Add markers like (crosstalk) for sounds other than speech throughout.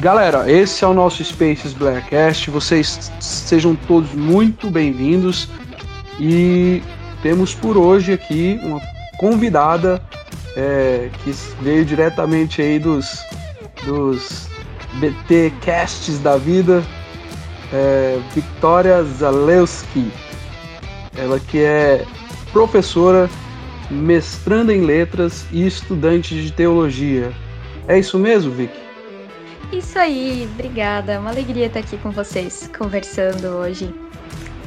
Galera, esse é o nosso Spaces Blackcast. Vocês sejam todos muito bem-vindos. E temos por hoje aqui uma convidada é, que veio diretamente aí dos, dos BT Casts da vida, é, Victoria Zalewski. Ela que é professora, mestranda em letras e estudante de teologia. É isso mesmo, Vic? Isso aí, obrigada. É uma alegria estar aqui com vocês, conversando hoje.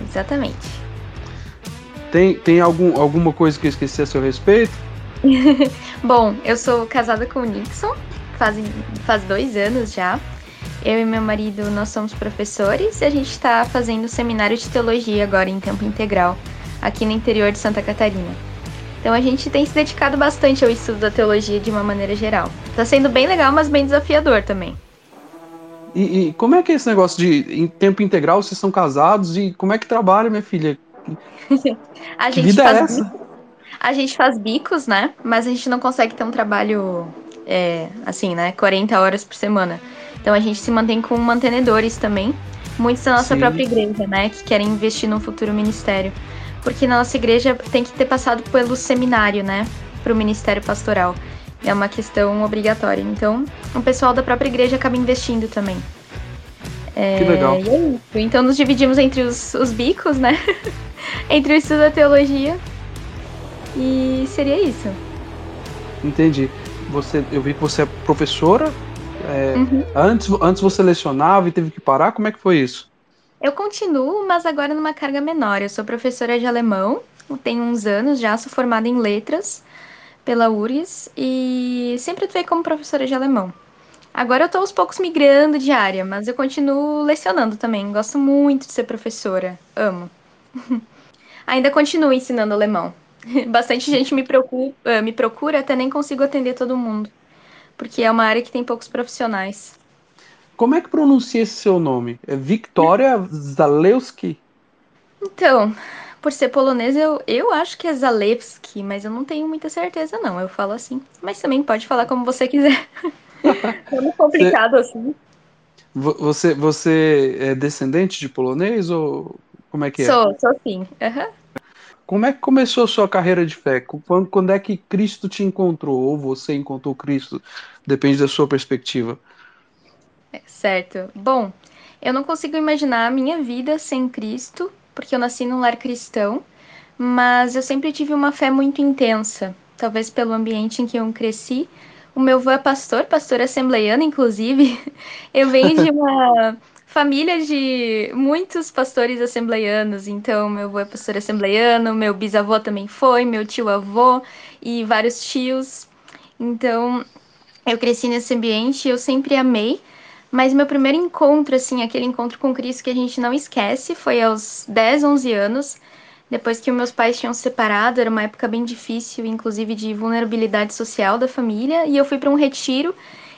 Exatamente. Tem, tem algum, alguma coisa que eu esqueci a seu respeito? (laughs) Bom, eu sou casada com o Nixon, faz, faz dois anos já. Eu e meu marido, nós somos professores e a gente está fazendo seminário de teologia agora em tempo integral, aqui no interior de Santa Catarina. Então a gente tem se dedicado bastante ao estudo da teologia de uma maneira geral. Está sendo bem legal, mas bem desafiador também. E, e, como é que é esse negócio de em tempo integral, vocês são casados e como é que trabalha, minha filha? (laughs) a gente vida é faz essa? A gente faz bicos, né? Mas a gente não consegue ter um trabalho é, assim, né? 40 horas por semana. Então a gente se mantém com mantenedores também. Muitos da nossa Sim. própria igreja, né? Que querem investir num futuro ministério. Porque na nossa igreja tem que ter passado pelo seminário, né? Para o ministério pastoral. É uma questão obrigatória. Então, o pessoal da própria igreja acaba investindo também. É, que legal. É então, nos dividimos entre os, os bicos, né? (laughs) entre o estudo da teologia. E seria isso. Entendi. Você, eu vi que você é professora. É, uhum. antes, antes você lecionava e teve que parar. Como é que foi isso? Eu continuo, mas agora numa carga menor. Eu sou professora de alemão, tenho uns anos já, sou formada em letras pela URGS e sempre atuei como professora de alemão. Agora eu estou aos poucos migrando de área, mas eu continuo lecionando também. Gosto muito de ser professora, amo. (laughs) Ainda continuo ensinando alemão. (laughs) Bastante gente me procura, eh, me procura, até nem consigo atender todo mundo, porque é uma área que tem poucos profissionais. Como é que pronuncia esse seu nome? É Victoria Zalewski? Então, por ser polonês, eu, eu acho que é Zalewski, mas eu não tenho muita certeza, não. Eu falo assim. Mas também pode falar como você quiser. (laughs) é muito complicado você, assim. Você, você é descendente de polonês ou como é que é? Sou, sou sim. Uhum. Como é que começou a sua carreira de fé? Quando, quando é que Cristo te encontrou? Ou você encontrou Cristo? Depende da sua perspectiva. É, certo. Bom, eu não consigo imaginar a minha vida sem Cristo, porque eu nasci num lar cristão, mas eu sempre tive uma fé muito intensa, talvez pelo ambiente em que eu cresci. O meu avô é pastor, pastor assembleiano, inclusive. (laughs) Eu venho de uma família de muitos pastores assembleianos, então meu avô é pastor assembleiano, meu bisavô também foi, meu tio-avô e vários tios. Então, eu cresci nesse ambiente e eu sempre amei mas meu primeiro encontro, assim, aquele encontro com Cristo que a gente não esquece, foi aos 10, 11 anos, depois que meus pais tinham se separado, era uma época bem difícil, inclusive de vulnerabilidade social da família, e eu fui para um retiro,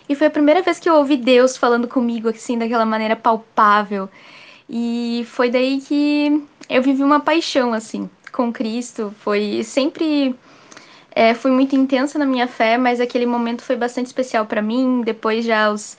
e foi a primeira vez que eu ouvi Deus falando comigo, assim, daquela maneira palpável. E foi daí que eu vivi uma paixão, assim, com Cristo. Foi sempre. É, fui muito intensa na minha fé, mas aquele momento foi bastante especial para mim. Depois, já aos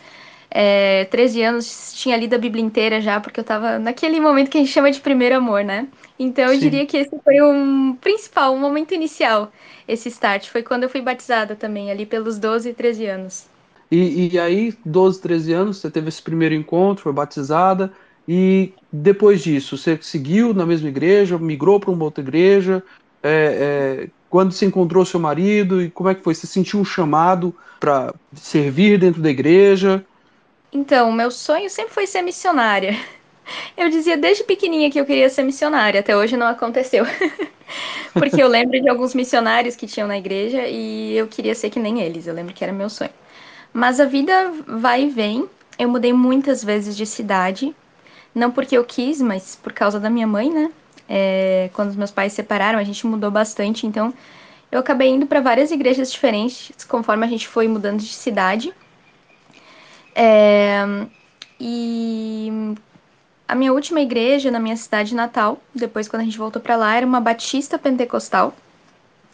é, 13 anos, tinha lido a Bíblia inteira já, porque eu tava naquele momento que a gente chama de primeiro amor, né? Então eu Sim. diria que esse foi um principal, um momento inicial, esse start. Foi quando eu fui batizada também, ali pelos 12 e 13 anos. E, e aí, 12, 13 anos, você teve esse primeiro encontro, foi batizada, e depois disso, você seguiu na mesma igreja, migrou para uma outra igreja? É, é, quando se encontrou seu marido e como é que foi? Você sentiu um chamado para servir dentro da igreja? Então, meu sonho sempre foi ser missionária. (laughs) Eu dizia desde pequenininha que eu queria ser missionária, até hoje não aconteceu. (laughs) Porque eu lembro de alguns missionários que tinham na igreja e eu queria ser que nem eles, eu lembro que era meu sonho. Mas a vida vai e vem. Eu mudei muitas vezes de cidade, não porque eu quis, mas por causa da minha mãe, né? É, quando os meus pais se separaram, a gente mudou bastante, então eu acabei indo para várias igrejas diferentes conforme a gente foi mudando de cidade. É, e a minha última igreja na minha cidade natal, depois quando a gente voltou para lá, era uma batista pentecostal.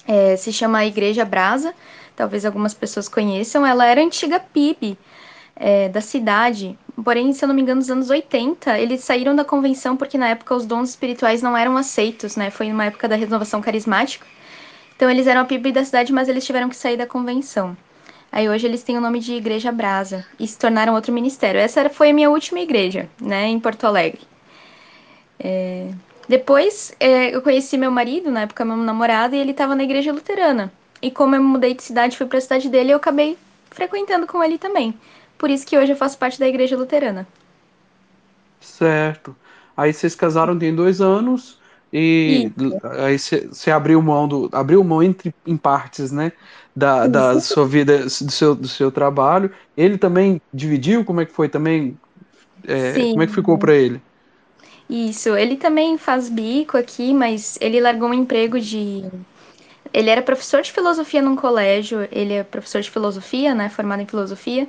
É, se chama Igreja Brasa, talvez algumas pessoas conheçam. Ela era antiga PIB. é, da cidade. Porém, se eu não me engano, nos anos 80, eles saíram da convenção porque na época os dons espirituais não eram aceitos, né? Foi numa época da renovação carismática. Então eles eram a PIB da cidade, mas eles tiveram que sair da convenção. Aí hoje eles têm o nome de Igreja Brasa e se tornaram outro ministério. Essa foi a minha última igreja, né, em Porto Alegre. É... Depois é, eu conheci meu marido, na época meu namorado, e ele estava na igreja luterana. E como eu mudei de cidade, fui para a cidade dele, eu acabei frequentando com ele também. Por isso que hoje eu faço parte da igreja luterana. Certo. Aí vocês casaram tem dois anos e Isso. aí você abriu mão do abriu mão entre em partes, né? Da, da sua vida, do seu, do seu trabalho. Ele também dividiu? Como é que foi também? É, como é que ficou para ele? Isso, ele também faz bico aqui, mas ele largou um emprego de. Ele era professor de filosofia num colégio, ele é professor de filosofia, né? Formado em filosofia.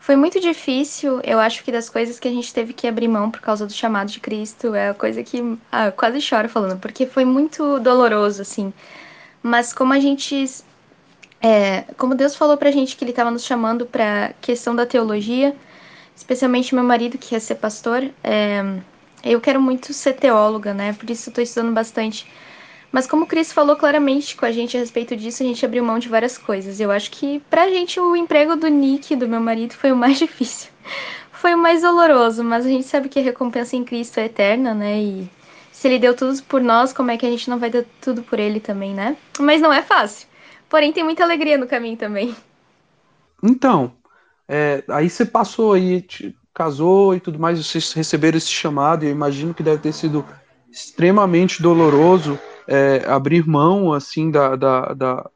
Foi muito difícil, eu acho que das coisas que a gente teve que abrir mão por causa do chamado de Cristo, é a coisa que ah, quase choro falando, porque foi muito doloroso, assim. Mas como a gente. É, como Deus falou pra gente que ele estava nos chamando pra questão da teologia, especialmente meu marido, que ia ser pastor, é, eu quero muito ser teóloga, né? Por isso eu tô estudando bastante mas como o Cris falou claramente com a gente a respeito disso, a gente abriu mão de várias coisas. Eu acho que pra gente o emprego do Nick, do meu marido, foi o mais (laughs) difícil. Foi o mais doloroso, mas a gente sabe que a recompensa em Cristo é eterna, né? E se ele deu tudo por nós, como é que a gente não vai dar tudo por ele também, né? Mas não é fácil. Porém, tem muita alegria no caminho também. Então, é, aí você passou aí, casou e tudo mais, vocês receberam esse chamado, e eu imagino que deve ter sido extremamente doloroso é, abrir mão assim da, da, da,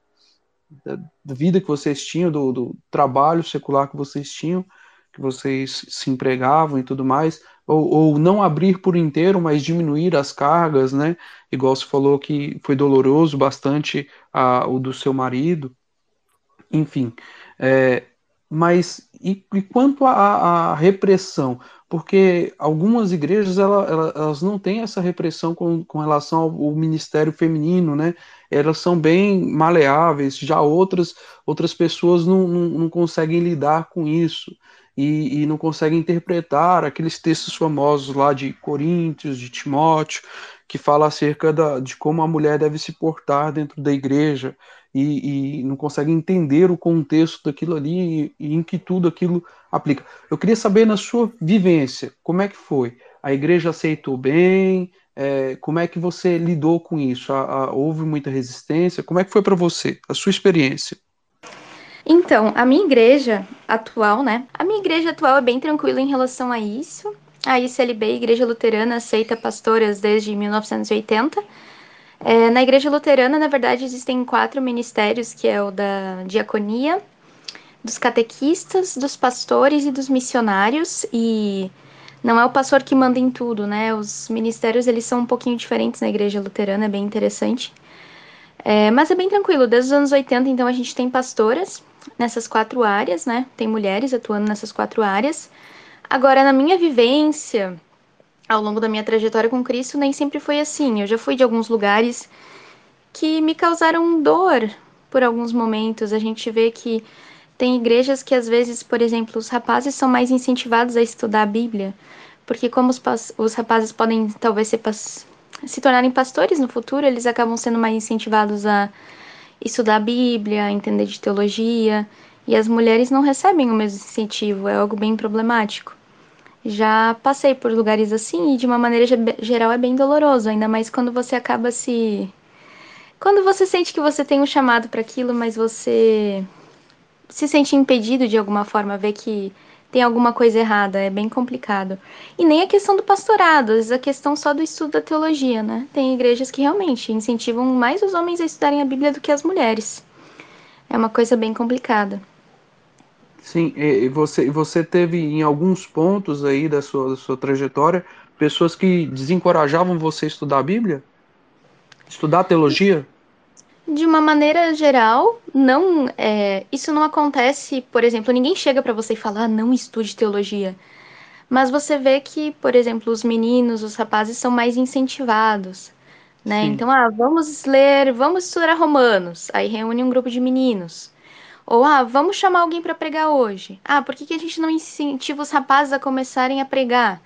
da, vida que vocês tinham, do, do trabalho secular que vocês tinham, que vocês se empregavam e tudo mais, ou, ou não abrir por inteiro, mas diminuir as cargas, né? Igual você falou que foi doloroso bastante a, o do seu marido, enfim. É, mas e, e quanto à repressão? Porque algumas igrejas ela, ela, elas não têm essa repressão com, com relação ao, ao, ministério feminino, né? Elas são bem maleáveis, já outras outras pessoas não, não, não conseguem lidar com isso e, e, não conseguem interpretar aqueles textos famosos lá de Coríntios, de Timóteo, que fala acerca da, de como a mulher deve se portar dentro da igreja e, e não conseguem entender o contexto daquilo ali e, e, em que tudo aquilo aplica. Eu queria saber na sua vivência, como é que foi? A igreja aceitou bem? É, como é que você lidou com isso? A, a, houve muita resistência? Como é que foi para você, a sua experiência? Então, a minha igreja atual, né? A minha igreja atual é bem tranquila em relação a isso. A ICLB, Igreja Luterana, aceita pastoras desde 1980 é, na Igreja Luterana, na verdade, existem quatro ministérios, que é o da diaconia, dos catequistas, dos pastores e dos missionários, e não é o pastor que manda em tudo, né? Os ministérios, eles são um pouquinho diferentes na Igreja Luterana, é bem interessante. É, mas é bem tranquilo, desde os anos 80, então, a gente tem pastoras nessas quatro áreas, né? Tem mulheres atuando nessas quatro áreas. Agora, na minha vivência, ao longo da minha trajetória com Cristo nem sempre foi assim. Eu já fui de alguns lugares que me causaram dor por alguns momentos. A gente vê que tem igrejas que às vezes, por exemplo, os rapazes são mais incentivados a estudar a Bíblia, porque como os, os rapazes podem talvez se tornarem pastores no futuro, eles acabam sendo mais incentivados a estudar a Bíblia, a entender de teologia, e as mulheres não recebem o mesmo incentivo, é algo bem problemático. Já passei por lugares assim e de uma maneira geral é bem doloroso, ainda mais quando você acaba se quando você sente que você tem um chamado para aquilo, mas você se sente impedido de alguma forma, vê que tem alguma coisa errada, é bem complicado. E nem a questão do pastorado, às vezes a questão só do estudo da teologia, né? Tem igrejas que realmente incentivam mais os homens a estudarem a Bíblia do que as mulheres. É uma coisa bem complicada. Sim, e você, você teve em alguns pontos aí da sua, da sua trajetória pessoas que desencorajavam você a estudar a Bíblia? Estudar teologia? De uma maneira geral, não. É, isso não acontece, por exemplo, ninguém chega para você e fala, ah, não estude teologia. Mas você vê que, por exemplo, os meninos, os rapazes são mais incentivados, né? Sim. Então, ah, vamos ler, vamos estudar Romanos. Aí reúne um grupo de meninos. Ou, ah, vamos chamar alguém para pregar hoje. Ah, por que, que a gente não incentiva os rapazes a começarem a pregar?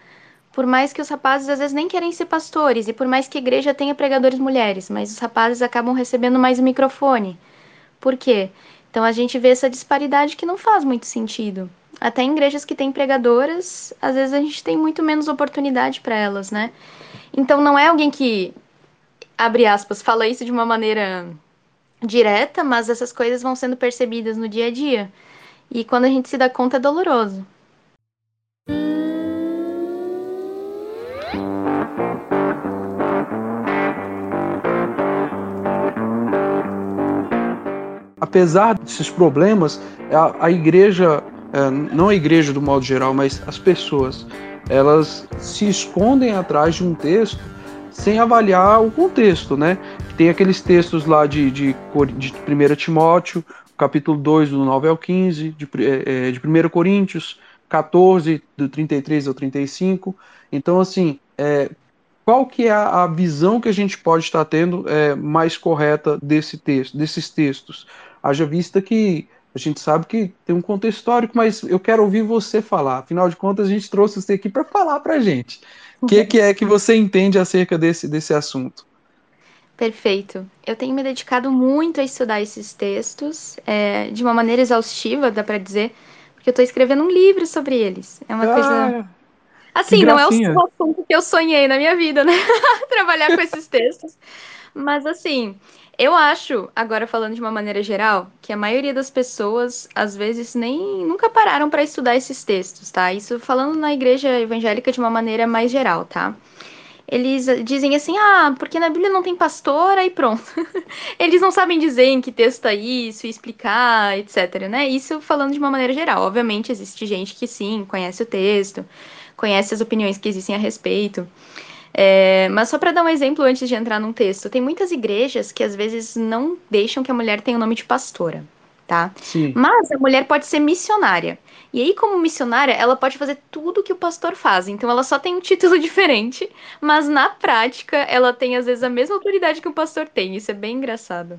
Por mais que os rapazes às vezes nem querem ser pastores, e por mais que a igreja tenha pregadores mulheres, mas os rapazes acabam recebendo mais o microfone. Por quê? Então a gente vê essa disparidade que não faz muito sentido. Até em igrejas que têm pregadoras, às vezes a gente tem muito menos oportunidade para elas, né? Então não é alguém que, abre aspas, fala isso de uma maneira direta, mas essas coisas vão sendo percebidas no dia a dia. E quando a gente se dá conta é doloroso. Apesar desses problemas, a, a igreja, é, não a igreja do modo geral, mas as pessoas, elas se escondem atrás de um texto sem avaliar o contexto, né? Tem aqueles textos lá de, de, de 1 Timóteo, capítulo 2, do 9 ao 15, de, é, de 1 Coríntios 14, do 33 ao 35. Então, assim, é, qual que é a, visão que a gente pode estar tendo é, mais correta desse texto, desses textos? Haja vista que a gente sabe que tem um contexto histórico, mas eu quero ouvir você falar. Afinal de contas, a gente trouxe você aqui para falar para a gente. O que, que é que você entende acerca desse, desse assunto? Perfeito. Eu tenho me dedicado muito a estudar esses textos, é, de uma maneira exaustiva, dá para dizer, porque eu estou escrevendo um livro sobre eles. É uma ah, coisa. Assim, não é o assunto que eu sonhei na minha vida, né? (laughs) Trabalhar com esses textos. Mas, assim, eu acho, agora falando de uma maneira geral, que a maioria das pessoas, às vezes, nem nunca pararam para estudar esses textos, tá? Isso falando na igreja evangélica de uma maneira mais geral, tá? eles dizem assim, ah, porque na Bíblia não tem pastor, aí pronto. (laughs) eles não sabem dizer em que texto é isso, explicar, etc, né? Isso falando de uma maneira geral. Obviamente existe gente que sim, conhece o texto, conhece as opiniões que existem a respeito. É, mas só para dar um exemplo antes de entrar num texto, tem muitas igrejas que às vezes não deixam que a mulher tenha o nome de pastora tá? Sim. Mas a mulher pode ser missionária. E aí, como missionária, ela pode fazer tudo que o pastor faz. Então, ela só tem um título (laughs) diferente, mas na prática, ela tem às vezes a mesma autoridade que o pastor tem. Isso é bem engraçado.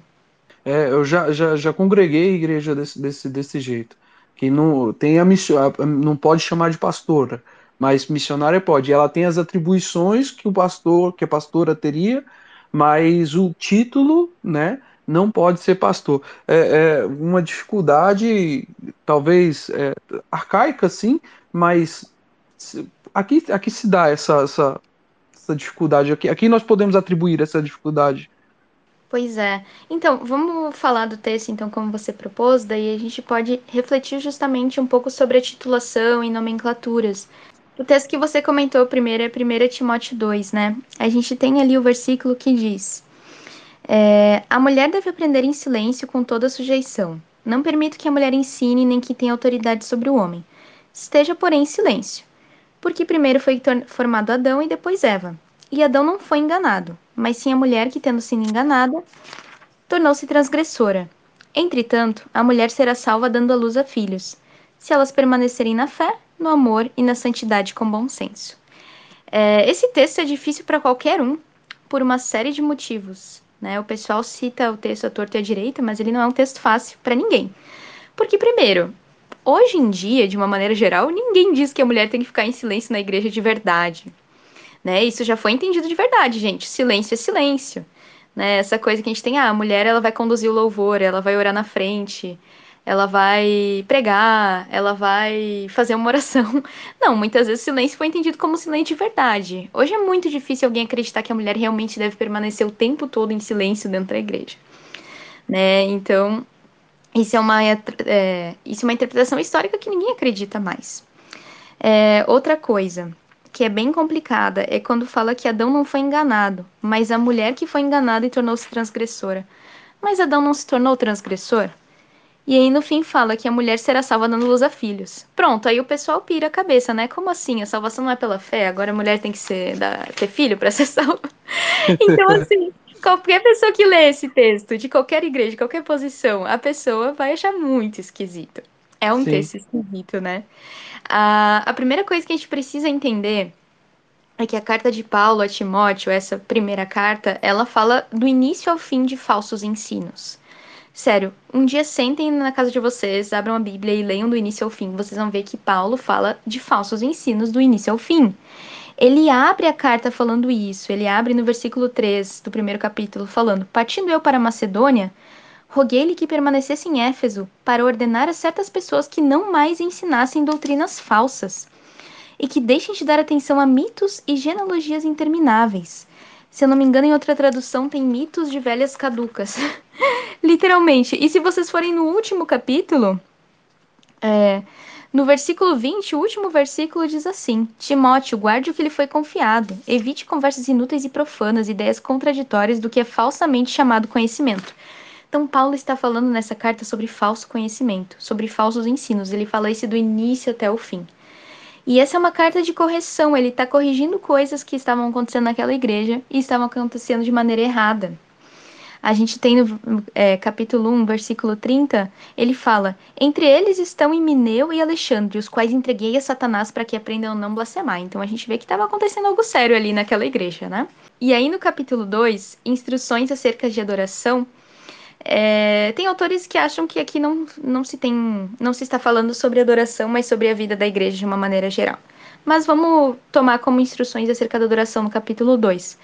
É, eu já, já, já congreguei a igreja desse, desse, desse jeito. Que não tem a missão, não pode chamar de pastora, mas missionária pode. Ela tem as atribuições que o pastor, que a pastora teria, mas o título, né? não pode ser pastor. É, é uma dificuldade, talvez é, arcaica, sim, mas aqui, aqui se dá essa, essa, essa dificuldade. Aqui, aqui nós podemos atribuir essa dificuldade. Pois é. Então, vamos falar do texto, então, como você propôs, daí a gente pode refletir justamente um pouco sobre a titulação e nomenclaturas. O texto que você comentou primeiro é 1 Timóteo 2, né? A gente tem ali o versículo que diz: é, a mulher deve aprender em silêncio com toda sujeição. Não permito que a mulher ensine nem que tenha autoridade sobre o homem. Esteja, porém, em silêncio. Porque primeiro foi formado Adão e depois Eva. E Adão não foi enganado, mas sim a mulher que, tendo sido enganada, tornou-se transgressora. Entretanto, a mulher será salva dando à luz a filhos, se elas permanecerem na fé, no amor e na santidade com bom senso. É, esse texto é difícil para qualquer um, por uma série de motivos. Né? O pessoal cita o texto à torta e à direita, mas ele não é um texto fácil para ninguém. Porque, primeiro, hoje em dia, de uma maneira geral, ninguém diz que a mulher tem que ficar em silêncio na igreja de verdade. Né? Isso já foi entendido de verdade, gente. Silêncio é silêncio. Né? Essa coisa que a gente tem, ah, a mulher ela vai conduzir o louvor, ela vai orar na frente, ela vai pregar, ela vai fazer uma oração. (laughs) Não, muitas vezes silêncio foi entendido como silêncio de verdade. Hoje é muito difícil alguém acreditar que a mulher realmente deve permanecer o tempo todo em silêncio dentro da igreja. Né? Então, isso é uma, é, isso é uma interpretação histórica que ninguém acredita mais. É, outra coisa que é bem complicada é quando fala que Adão não foi enganado, mas a mulher que foi enganada e tornou-se transgressora. Mas Adão não se tornou transgressor? E aí no fim fala que a mulher será salva dando luz a filhos. Pronto, aí o pessoal pira a cabeça, né? Como assim? A salvação não é pela fé, agora a mulher tem que ser da, ter filho para ser (laughs) salva. então assim, qualquer pessoa que lê esse texto, de qualquer igreja, de qualquer posição, a pessoa vai achar muito esquisito. É um Sim. texto esquisito, né? A, a primeira coisa que a gente precisa entender é que a carta de Paulo a Timóteo, essa primeira carta, ela fala do início ao fim de falsos ensinos Sério, um dia sentem na casa de vocês, abram a Bíblia e leiam do início ao fim. Vocês vão ver que Paulo fala de falsos ensinos do início ao fim. Ele abre a carta falando isso. Ele abre no versículo 3 do primeiro capítulo, falando: Partindo eu para Macedônia, roguei-lhe que permanecesse em Éfeso para ordenar a certas pessoas que não mais ensinassem doutrinas falsas e que deixem de dar atenção a mitos e genealogias intermináveis. Se eu não me engano, em outra tradução tem mitos de velhas caducas. (laughs) Literalmente. E se vocês forem no último capítulo, é, no versículo 20, o último versículo diz assim: Timóteo, guarde o que lhe foi confiado. Evite conversas inúteis e profanas, ideias contraditórias do que é falsamente chamado conhecimento. Então, Paulo está falando nessa carta sobre falso conhecimento, sobre falsos ensinos. Ele fala isso do início até o fim. E essa é uma carta de correção. Ele está corrigindo coisas que estavam acontecendo naquela igreja e estavam acontecendo de maneira errada. A gente tem no é, capítulo 1, versículo 30, ele fala: Entre eles estão Emineu e Alexandre, os quais entreguei a Satanás para que aprendam a não blasfemar. Então a gente vê que estava acontecendo algo sério ali naquela igreja, né? E aí no capítulo 2, instruções acerca de adoração, é, tem autores que acham que aqui não, não se tem, não se está falando sobre adoração, mas sobre a vida da igreja de uma maneira geral. Mas vamos tomar como instruções acerca da adoração no capítulo 2.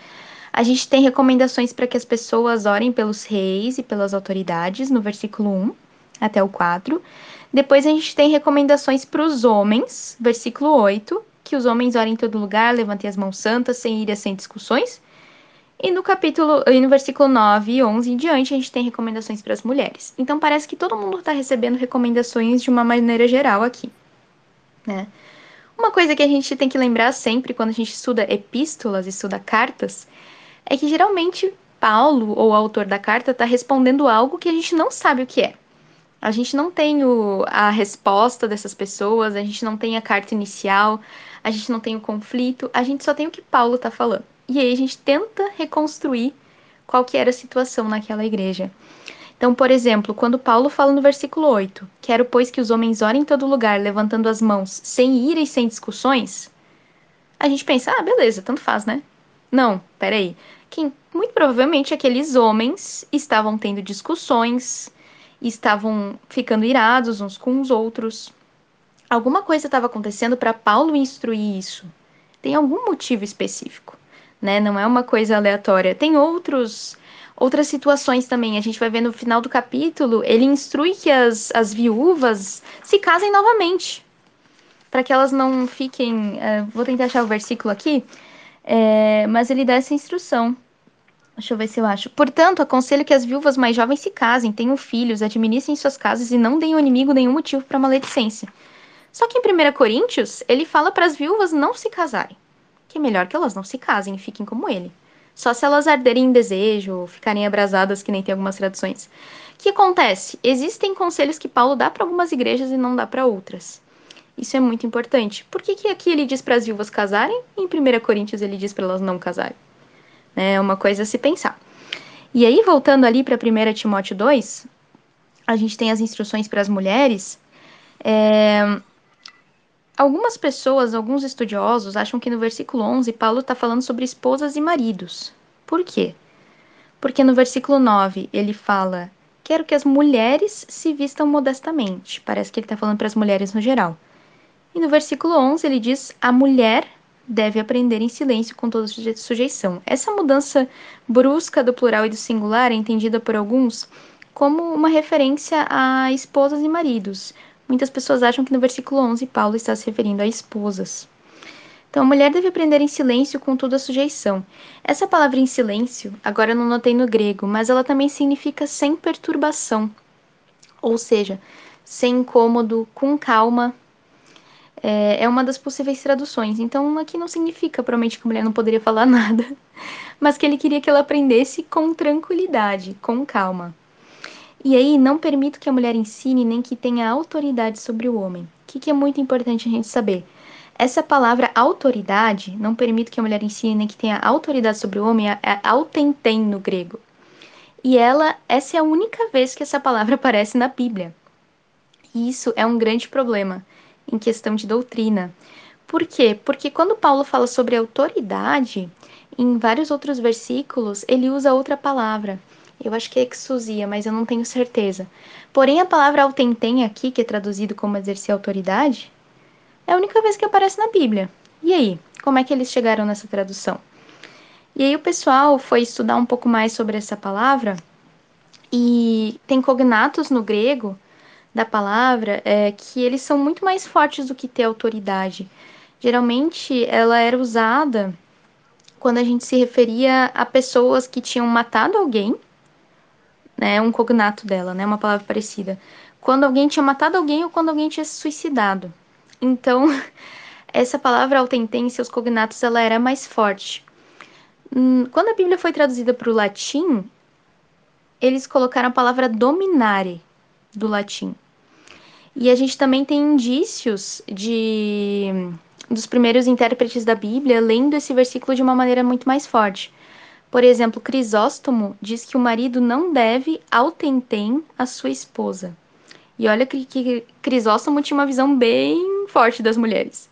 A gente tem recomendações para que as pessoas orem pelos reis e pelas autoridades, no versículo 1 até o 4. Depois a gente tem recomendações para os homens, versículo 8, que os homens orem em todo lugar, levantem as mãos santas, sem ira, sem discussões. E no capítulo, e no versículo 9 e 11 em diante, a gente tem recomendações para as mulheres. Então parece que todo mundo está recebendo recomendações de uma maneira geral aqui, né? Uma coisa que a gente tem que lembrar sempre quando a gente estuda epístolas, estuda cartas, é que geralmente Paulo, ou o autor da carta, está respondendo algo que a gente não sabe o que é. A gente não tem o, a resposta dessas pessoas, a gente não tem a carta inicial, a gente não tem o conflito, a gente só tem o que Paulo está falando. E aí a gente tenta reconstruir qual que era a situação naquela igreja. Então, por exemplo, quando Paulo fala no versículo 8, quero pois que os homens orem em todo lugar, levantando as mãos, sem ira e sem discussões, a gente pensa, ah, beleza, tanto faz, né? Não, peraí. Que muito provavelmente aqueles homens estavam tendo discussões, estavam ficando irados uns com os outros. Alguma coisa estava acontecendo para Paulo instruir isso. Tem algum motivo específico né? Não é uma coisa aleatória. Tem outros outras situações também. A gente vai ver no final do capítulo, ele instrui que as, as viúvas se casem novamente. Para que elas não fiquem. Uh, vou tentar achar o versículo aqui. É, mas ele dá essa instrução. Deixa eu ver se eu acho. Portanto, aconselho que as viúvas mais jovens se casem, tenham filhos, administrem suas casas e não deem ao inimigo nenhum motivo para maledicência. Só que em 1 Coríntios, ele fala para as viúvas não se casarem que é melhor que elas não se casem e fiquem como ele. Só se elas arderem em desejo ou ficarem abrasadas, que nem tem algumas traduções. O que acontece? Existem conselhos que Paulo dá para algumas igrejas e não dá para outras. Isso é muito importante. Por que, que aqui ele diz para as viúvas casarem e em 1 Coríntios ele diz para elas não casarem? É uma coisa a se pensar. E aí, voltando ali para 1 Timóteo 2, a gente tem as instruções para as mulheres. É, Algumas pessoas, alguns estudiosos, acham que no versículo 11 Paulo está falando sobre esposas e maridos. Por quê? Porque no versículo 9 ele fala: Quero que as mulheres se vistam modestamente. Parece que ele está falando para as mulheres no geral. E no versículo 11 ele diz: A mulher deve aprender em silêncio com toda sujeição. Essa mudança brusca do plural e do singular é entendida por alguns como uma referência a esposas e maridos, Muitas pessoas acham que no versículo 11 Paulo está se referindo a esposas. Então, a mulher deve aprender em silêncio com toda a sujeição. Essa palavra em silêncio, agora eu não notei no grego, mas ela também significa sem perturbação. Ou seja, sem incômodo, com calma. É, é uma das possíveis traduções. Então, aqui não significa, provavelmente, que a mulher não poderia falar (laughs) nada, mas que ele queria que ela aprendesse com tranquilidade, com calma. E aí, não permito que a mulher ensine nem que tenha autoridade sobre o homem. O que, que é muito importante a gente saber? Essa palavra autoridade, não permito que a mulher ensine nem que tenha autoridade sobre o homem, é, é autenten no grego. E ela, essa é a única vez que essa palavra (laughs) aparece na Bíblia. E isso é um grande problema em questão de doutrina. Por quê? Porque quando Paulo fala sobre autoridade, em vários outros versículos, ele usa outra palavra. Eu acho que é exousia, mas eu não tenho certeza. Porém, a palavra autentem aqui, que é traduzido como exercer autoridade, é a única vez que aparece na Bíblia. E aí, como é que eles chegaram nessa tradução? E aí o pessoal foi estudar um pouco mais sobre essa palavra e tem cognatos no grego da palavra é, que eles são muito mais fortes do que ter autoridade. Geralmente ela era usada quando a gente se referia a pessoas que tinham matado alguém, né, um cognato dela, né, uma palavra parecida. Quando alguém tinha matado alguém ou quando alguém tinha se suicidado. Então, (laughs) essa palavra autentem, seus cognatos, ela era mais forte. Hum, quando a Bíblia foi traduzida para o latim, eles colocaram a palavra dominare do latim. E a gente também tem indícios de dos primeiros intérpretes da Bíblia lendo esse versículo de uma maneira muito mais forte. Por exemplo, Crisóstomo diz que o marido não deve autentem a sua esposa. E olha que, que Crisóstomo tinha uma visão bem forte das mulheres.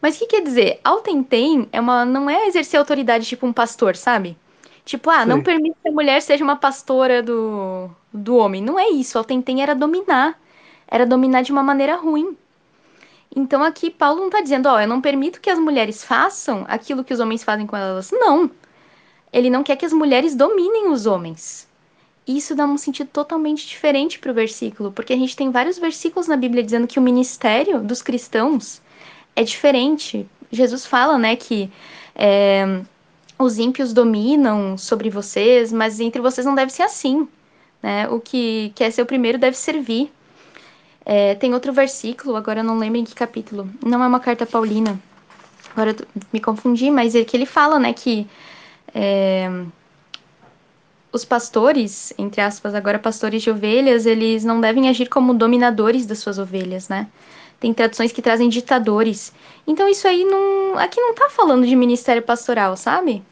Mas o que quer dizer? Autentem é uma, não é exercer autoridade tipo um pastor, sabe? Tipo, ah, Sim. não permite que a mulher seja uma pastora do, do homem. Não é isso. Autentem era dominar. Era dominar de uma maneira ruim. Então aqui Paulo não está dizendo, ó, eu não permito que as mulheres façam aquilo que os homens fazem com elas. Não. Ele não quer que as mulheres dominem os homens. Isso dá um sentido totalmente diferente para o versículo, porque a gente tem vários versículos na Bíblia dizendo que o ministério dos cristãos é diferente. Jesus fala, né, que é, os ímpios dominam sobre vocês, mas entre vocês não deve ser assim. Né? O que quer ser o primeiro deve servir. É, tem outro versículo, agora eu não lembro em que capítulo. Não é uma carta paulina. Agora me confundi, mas é que ele fala, né, que é, os pastores, entre aspas, agora pastores de ovelhas, eles não devem agir como dominadores das suas ovelhas, né? Tem traduções que trazem ditadores. Então isso aí não, aqui não tá falando de ministério pastoral, sabe?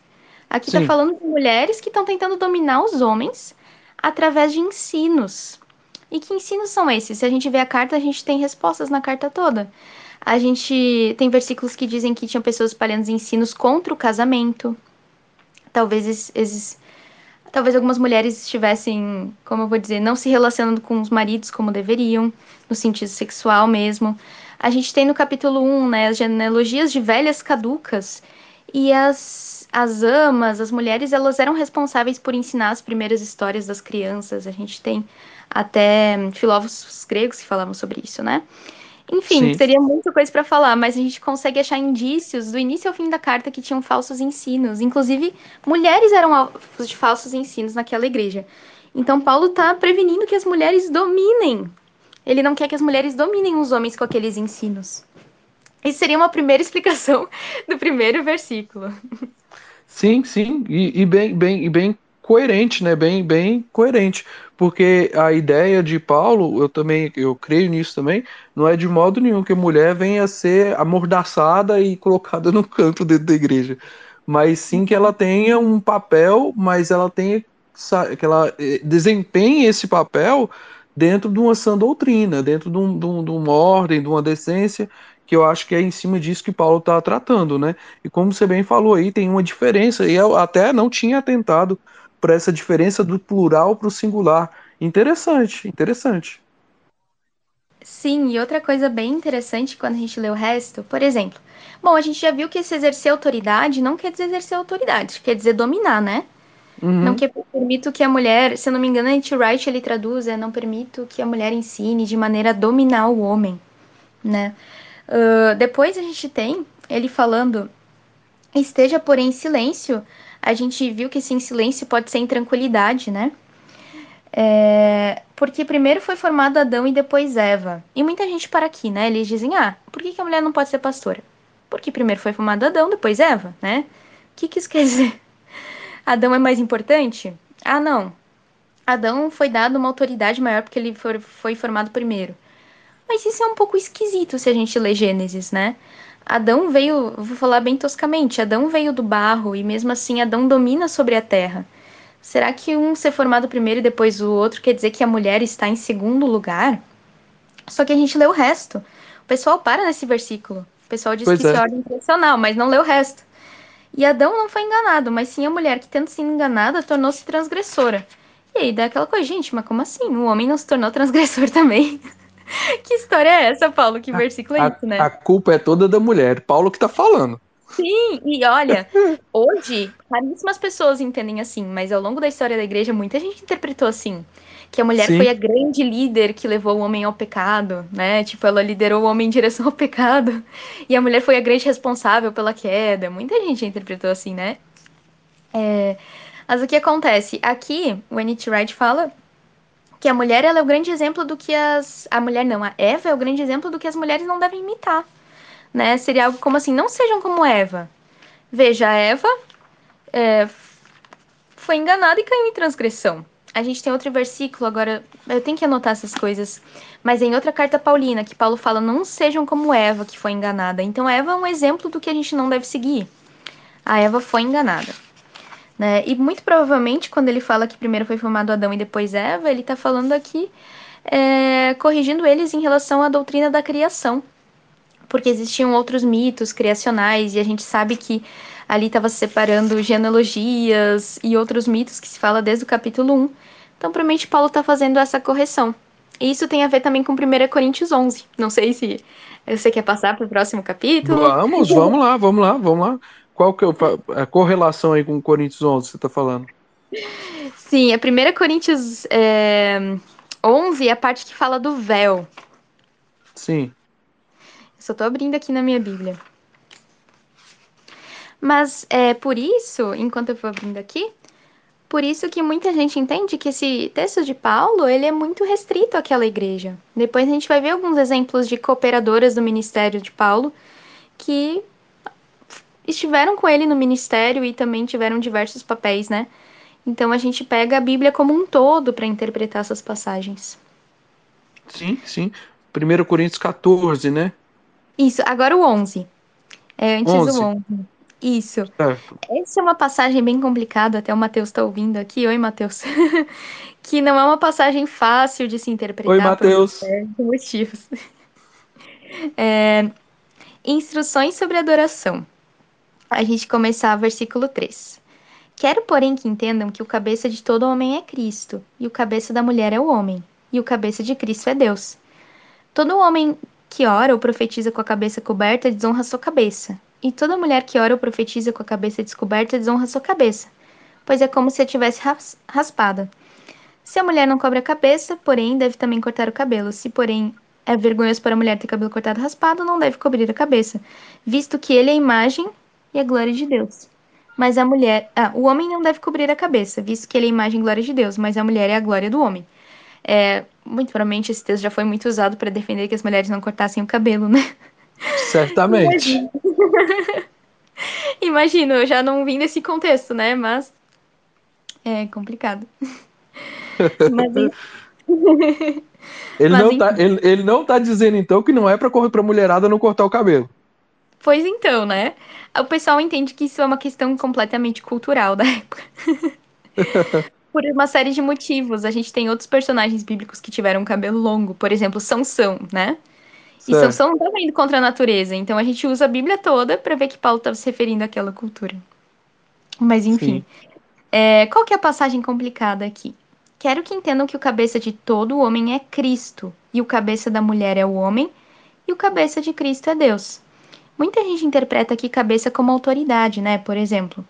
Aqui tá Sim. tá falando de mulheres que estão tentando dominar os homens através de ensinos. E que ensinos são esses? Se a gente vê a carta, a gente tem respostas na carta toda. A gente tem versículos que dizem que tinham pessoas espalhando ensinos contra o casamento. Talvez esses, talvez algumas mulheres estivessem, como eu vou dizer, não se relacionando com os maridos como deveriam, no sentido sexual mesmo. A gente tem no capítulo 1, né, as genealogias de velhas caducas e as, as amas, as mulheres, elas eram responsáveis por ensinar as primeiras histórias das crianças. A gente tem até filósofos gregos que falavam sobre isso, né? Enfim, Sim. seria muita coisa para falar, mas a gente consegue achar indícios do início ao fim da carta que tinham falsos ensinos. Inclusive, mulheres eram alvos de falsos ensinos naquela igreja. Então, Paulo está prevenindo que as mulheres dominem. Ele não quer que as mulheres dominem os homens com aqueles ensinos. Isso seria uma primeira (laughs) explicação do primeiro versículo. Sim, sim, e, e bem, bem, e bem coerente, né? Bem, bem coerente, porque a ideia de Paulo, eu também, eu creio nisso também, não é de modo nenhum que a mulher venha a ser amordaçada e colocada no canto dentro da igreja, mas sim que ela tenha um papel, mas ela tenha que ela eh, desempenhe esse papel dentro de uma sã doutrina, dentro de, um, de, um, de uma ordem, de uma decência, que eu acho que é em cima disso que Paulo está tratando, né? E como você bem falou aí, tem uma diferença, e eu até não tinha atentado para essa diferença do plural para o singular. Interessante, interessante. Sim, e outra coisa bem interessante quando a gente lê o resto, por exemplo, bom, a gente já viu que esse exercer autoridade não quer dizer exercer autoridade, quer dizer dominar, né? Uhum. Não que permito que a mulher, se eu não me engano, a N.T. Wright ele traduz, é não permito que a mulher ensine de maneira a dominar o homem, né? Uh, depois a gente tem ele falando, esteja porém em silêncio a gente viu que em silêncio pode ser em tranquilidade, né? É, porque primeiro foi formado Adão e depois Eva. E muita gente para aqui, né? Eles dizem, ah, por que, que a mulher não pode ser pastora? Porque primeiro foi formado Adão, depois Eva, né? O que, que isso (laughs) quer dizer? Adão é mais importante? Ah, não. Adão foi dado uma autoridade maior porque ele for, foi formado primeiro. Mas isso é um pouco esquisito se a gente lê Gênesis, né? Adão veio, vou falar bem toscamente, Adão veio do barro e mesmo assim Adão domina sobre a terra. Será que um ser formado primeiro e depois o outro quer dizer que a mulher está em segundo lugar? Só que a gente lê o resto. O pessoal para nesse versículo. O pessoal diz pois que é. isso é ordem intencional, mas não lê o resto. E Adão não foi enganado, mas sim a mulher que, tendo sido enganada, tornou-se transgressora. E aí dá aquela coisa, gente, mas como assim? O homem não se tornou transgressor (laughs) também? (laughs) que história é essa, Paulo? Que versículo é isso, né? A culpa é toda da mulher. Paulo que tá falando. Sim, e olha, (laughs) hoje, raríssimas pessoas entendem assim, mas ao longo da história da igreja, muita gente interpretou assim. Que a mulher Sim. foi a grande líder que levou o homem ao pecado, né? Tipo, ela liderou o homem em direção ao pecado. (laughs) E a mulher foi a grande responsável pela queda. Muita gente interpretou assim, né? É... Mas o que acontece? Aqui, o N.T. Wright fala que a mulher ela é o grande exemplo do que as. A mulher não, a Eva é o grande exemplo do que as mulheres não devem imitar né? Seria algo como assim, não sejam como Eva. Veja, a Eva é, foi enganada e caiu em transgressão. A gente tem outro versículo, agora eu tenho que anotar essas coisas, mas em outra carta paulina, que Paulo fala, não sejam como Eva, que foi enganada. Então, Eva é um exemplo do que a gente não deve seguir. A Eva foi enganada. Né? E muito provavelmente, quando ele fala que primeiro foi formado Adão e depois Eva, ele está falando aqui, é, corrigindo eles em relação à doutrina da criação porque existiam outros mitos criacionais e a gente sabe que ali estava se separando genealogias e outros mitos que se fala desde o capítulo 1. Então, provavelmente Paulo está fazendo essa correção. E isso tem a ver também com 1 Coríntios 11. Não sei se você quer passar para o próximo capítulo. Vamos, vamos lá, vamos lá, vamos lá. Qual que é a correlação aí com Coríntios 11 que você está falando? Sim, a 1 Coríntios é, 11 é a parte que fala do véu. Sim. Só tô abrindo aqui na minha Bíblia. Mas é por isso, enquanto eu vou abrindo aqui, por isso que muita gente entende que esse texto de Paulo, ele é muito restrito àquela igreja. Depois a gente vai ver alguns exemplos de cooperadoras do ministério de Paulo que estiveram com ele no ministério e também tiveram diversos papéis, né? Então a gente pega a Bíblia como um todo para interpretar essas passagens. Sim, sim. 1 Coríntios 14, né? Isso, agora o 11. É antes 11. do 11. Isso. Certo. Essa é uma passagem bem complicada, até o Matheus está ouvindo aqui. Oi, Matheus. (laughs) que não é uma passagem fácil de se interpretar. Oi, Matheus. Por motivos. (laughs) É, instruções sobre adoração. A gente começar versículo 3. Quero, porém, que entendam que o cabeça de todo homem é Cristo, e o cabeça da mulher é o homem, e o cabeça de Cristo é Deus. Todo homem que ora ou profetiza com a cabeça coberta desonra sua cabeça, e toda mulher que ora ou profetiza com a cabeça descoberta desonra sua cabeça, pois é como se a tivesse raspada. Se a mulher não cobre a cabeça, porém, deve também cortar o cabelo. Se, porém, é vergonhoso para a mulher ter cabelo cortado raspado, não deve cobrir a cabeça, visto que ele é a imagem e a glória de Deus. Mas a mulher. Ah, o homem não deve cobrir a cabeça, visto que ele é a imagem e glória de Deus, mas a mulher é a glória do homem. É, muito provavelmente esse texto já foi muito usado para defender que as mulheres não cortassem o cabelo, né? Certamente. Imagino, (laughs) eu já não vim nesse contexto, né? Mas é complicado. (laughs) Mas, ele, Mas, não tá, ele, ele não tá dizendo então que não é para correr para mulherada não cortar o cabelo. Pois então, né? O pessoal entende que isso é uma questão completamente cultural da (laughs) época. (laughs) por uma série de motivos. A gente tem outros personagens bíblicos que tiveram cabelo longo, por exemplo, Sansão, né? Certo. E Sansão não estava indo contra a natureza, então a gente usa a Bíblia toda para ver que Paulo estava se referindo àquela cultura. Mas enfim, é, qual que é a passagem complicada aqui? Quero que entendam que o cabeça de todo homem é Cristo, e o cabeça da mulher é o homem, e o cabeça de Cristo é Deus. Muita gente interpreta aqui cabeça como autoridade, né? Por exemplo,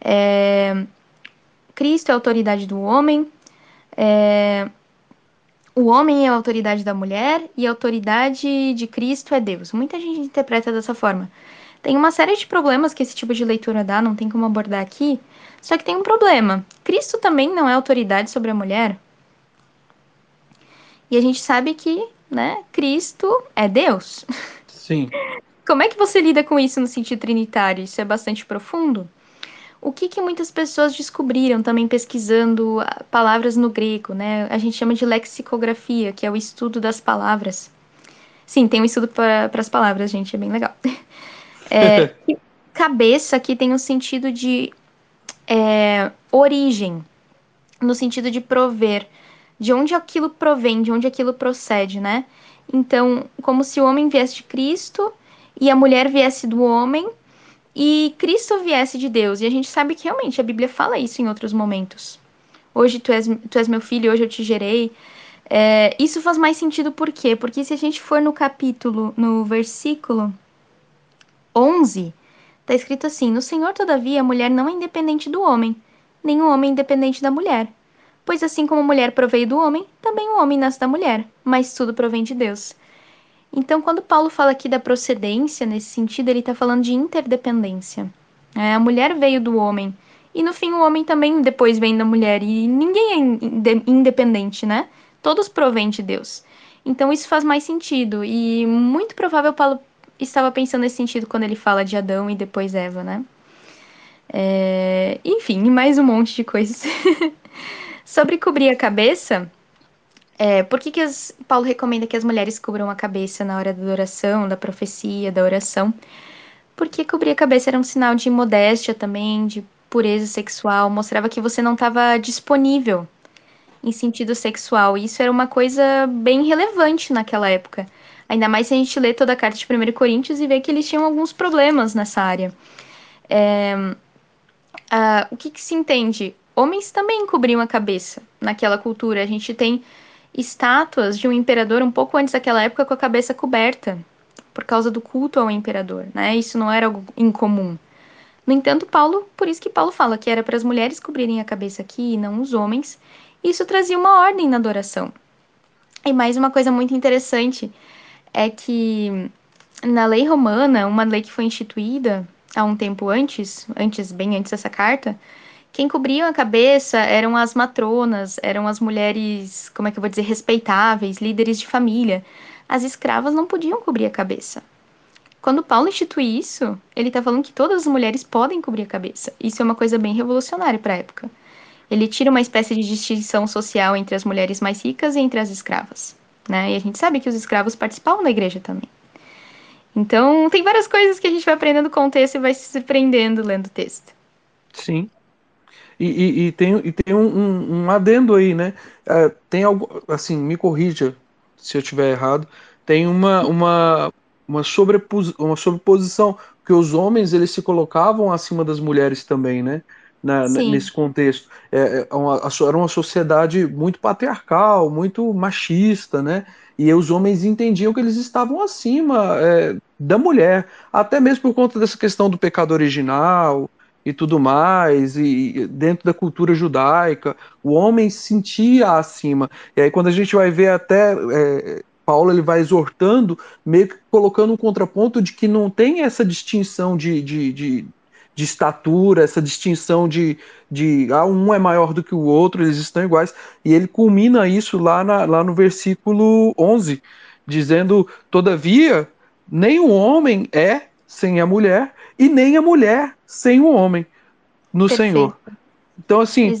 é, Cristo é a autoridade do homem, é, o homem é a autoridade da mulher e a autoridade de Cristo é Deus. Muita gente interpreta dessa forma. Tem uma série de problemas que esse tipo de leitura dá, não tem como abordar aqui. Só que tem um problema. Cristo também não é autoridade sobre a mulher. E a gente sabe que, né, Cristo é Deus. Sim. (laughs) Como é que você lida com isso no sentido trinitário? Isso é bastante profundo? o que, que muitas pessoas descobriram também pesquisando ah, palavras no grego, né? A gente chama de lexicografia, que é o estudo das palavras. Sim, tem um estudo para as palavras, gente, é bem legal. (laughs) É, (laughs) cabeça aqui tem o um sentido de é, origem, no sentido de prover, de onde aquilo provém, de onde aquilo procede, né? Então, como se o homem viesse de Cristo e a mulher viesse do homem, e Cristo viesse de Deus. E a gente sabe que realmente a Bíblia fala isso em outros momentos. hoje tu és, tu és meu filho, hoje eu te gerei. É, isso faz mais sentido por quê? Porque se a gente for no capítulo, no versículo 11, tá escrito assim: No Senhor, todavia, a mulher não é independente do homem, nem o homem independente da mulher. Pois assim como a mulher proveio do homem, também o homem nasce da mulher, mas tudo provém de Deus. Então, quando Paulo fala aqui da procedência, nesse sentido, ele está falando de interdependência. É, a mulher veio do homem, e no fim o homem também depois vem da mulher, e ninguém é independente, né? Todos provêm de Deus. Então, isso faz mais sentido, e muito provável Paulo estava pensando nesse sentido quando ele fala de Adão e depois Eva, né? É... Enfim, mais um monte de coisas. (laughs) Sobre cobrir a cabeça, é, por que, que as, Paulo recomenda que as mulheres cubram a cabeça na hora da oração, da profecia, da oração? Porque cobrir a cabeça era um sinal de modéstia também, de pureza sexual, mostrava que você não estava disponível em sentido sexual. Isso era uma coisa bem relevante naquela época. Ainda mais se a gente lê toda a carta de 1 Coríntios e vê que eles tinham alguns problemas nessa área. É, uh, o que, que se entende? Homens também cobriam a cabeça naquela cultura. A gente tem estátuas de um imperador um pouco antes daquela época com a cabeça coberta, por causa do culto ao imperador, né? Isso não era algo incomum. No entanto, Paulo, por isso que Paulo fala que era para as mulheres cobrirem a cabeça aqui e não os homens, isso trazia uma ordem na adoração. E mais uma coisa muito interessante é que na lei romana, uma lei que foi instituída há um tempo antes, antes bem antes dessa carta, quem cobriam a cabeça eram as matronas, eram as mulheres, como é que eu vou dizer, respeitáveis, líderes de família. As escravas não podiam cobrir a cabeça. Quando Paulo institui isso, ele está falando que todas as mulheres podem cobrir a cabeça. Isso é uma coisa bem revolucionária para a época. Ele tira uma espécie de distinção social entre as mulheres mais ricas e entre as escravas. Né? E a gente sabe que os escravos participavam da igreja também. Então, tem várias coisas que a gente vai aprendendo com o texto e vai se surpreendendo lendo o texto. Sim, e, e, e, tem, e tem um, um, um adendo aí, né? É, tem algo, assim, me corrija se eu estiver errado, tem uma, uma, uma, sobrepos, uma sobreposição, que os homens eles se colocavam acima das mulheres também, né? Na, nesse contexto. É, é uma, era uma sociedade muito patriarcal, muito machista, né? E os homens entendiam que eles estavam acima é, da mulher, até mesmo por conta dessa questão do pecado original, e tudo mais, e dentro da cultura judaica, o homem se sentia acima. E aí quando a gente vai ver até é, Paulo ele vai exortando, meio que colocando um contraponto de que não tem essa distinção de, de, de, de estatura, essa distinção de, de ah, um é maior do que o outro, eles estão iguais. E ele culmina isso lá, na, lá no versículo 11, dizendo: Todavia, nem o homem é sem a mulher, e nem a mulher sem o homem no Perfeito. Senhor. Então, assim,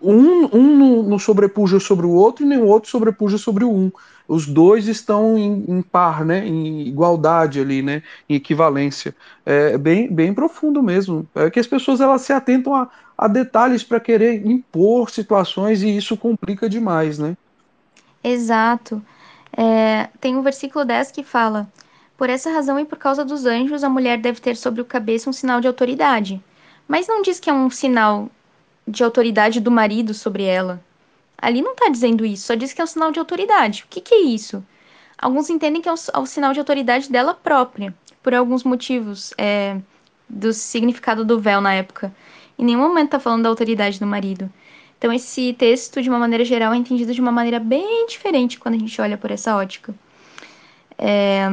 um, um não sobrepuja sobre o outro e nem o outro sobrepuja sobre o um. Os dois estão em, em par, né? Em igualdade ali, né? Em equivalência. É bem, bem profundo mesmo. É que as pessoas elas se atentam a, a detalhes para querer impor situações e isso complica demais, né? Exato. É, tem um versículo 10 que fala: por essa razão e por causa dos anjos, a mulher deve ter sobre o cabeça um sinal de autoridade. Mas não diz que é um sinal de autoridade do marido sobre ela. Ali não está dizendo isso, só diz que é um sinal de autoridade. O que, que é isso? Alguns entendem que é um, um sinal de autoridade dela própria, por alguns motivos é, do significado do véu na época. Em nenhum momento está falando da autoridade do marido. Então, esse texto, de uma maneira geral, é entendido de uma maneira bem diferente quando a gente olha por essa ótica. É,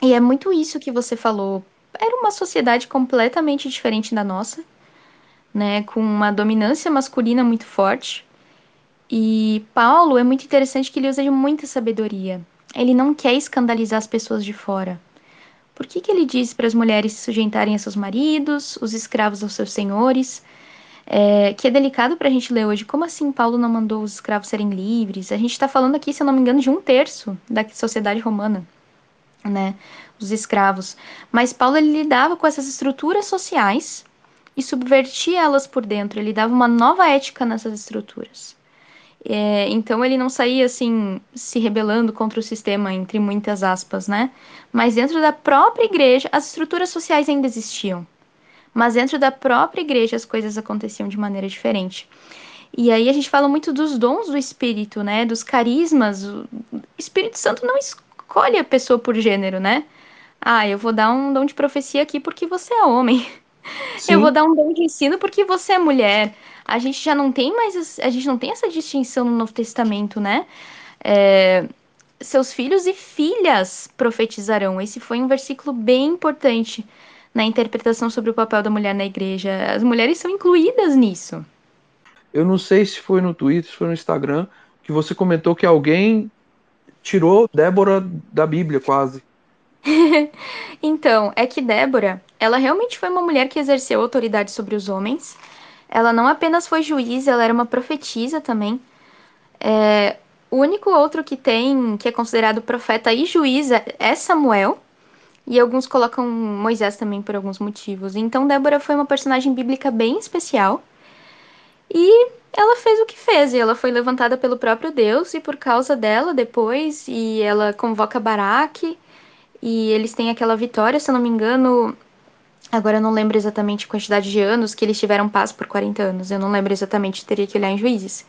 e é muito isso que você falou. Era uma sociedade completamente diferente da nossa, né, com uma dominância masculina muito forte. E Paulo é muito interessante que ele usa de muita sabedoria. Ele não quer escandalizar as pessoas de fora. Por que, que ele diz para as mulheres se sujeitarem a seus maridos, os escravos aos seus senhores? É, que é delicado para a gente ler hoje. Como assim Paulo não mandou os escravos serem livres? A gente está falando aqui, se eu não me engano, de um terço da sociedade romana né, os escravos. Mas Paulo ele lidava com essas estruturas sociais e subvertia elas por dentro. Ele dava uma nova ética nessas estruturas. É, então ele não saía assim se rebelando contra o sistema entre muitas aspas, né? Mas dentro da própria igreja as estruturas sociais ainda existiam. Mas dentro da própria igreja as coisas aconteciam de maneira diferente. E aí a gente fala muito dos dons do Espírito, né? Dos carismas. O Espírito Santo não escolhe a pessoa por gênero, né? Ah, eu vou dar um dom de profecia aqui porque você é homem. (laughs) Sim. Eu vou dar um dom de ensino porque você é mulher. A gente já não tem mais, a gente não tem essa distinção no Novo Testamento, né? É, seus filhos e filhas profetizarão. Esse foi um versículo bem importante na interpretação sobre o papel da mulher na igreja. As mulheres são incluídas nisso. Eu não sei se foi no Twitter, se foi no Instagram, que você comentou que alguém tirou Débora da Bíblia, quase. (laughs) então, é que Débora, ela realmente foi uma mulher que exerceu autoridade sobre os homens. Ela não apenas foi juiz, ela era uma profetisa também. É, o único outro que tem, que é considerado profeta e juiz, é Samuel. E alguns colocam Moisés também por alguns motivos. Então, Débora foi uma personagem bíblica bem especial. E ela fez o que fez, e ela foi levantada pelo próprio Deus, e por causa dela, depois, e ela convoca Baraque, e eles têm aquela vitória, se eu não me engano. Agora eu não lembro exatamente a quantidade de anos que eles tiveram paz por 40 anos. Eu não lembro exatamente, teria que olhar em juízes.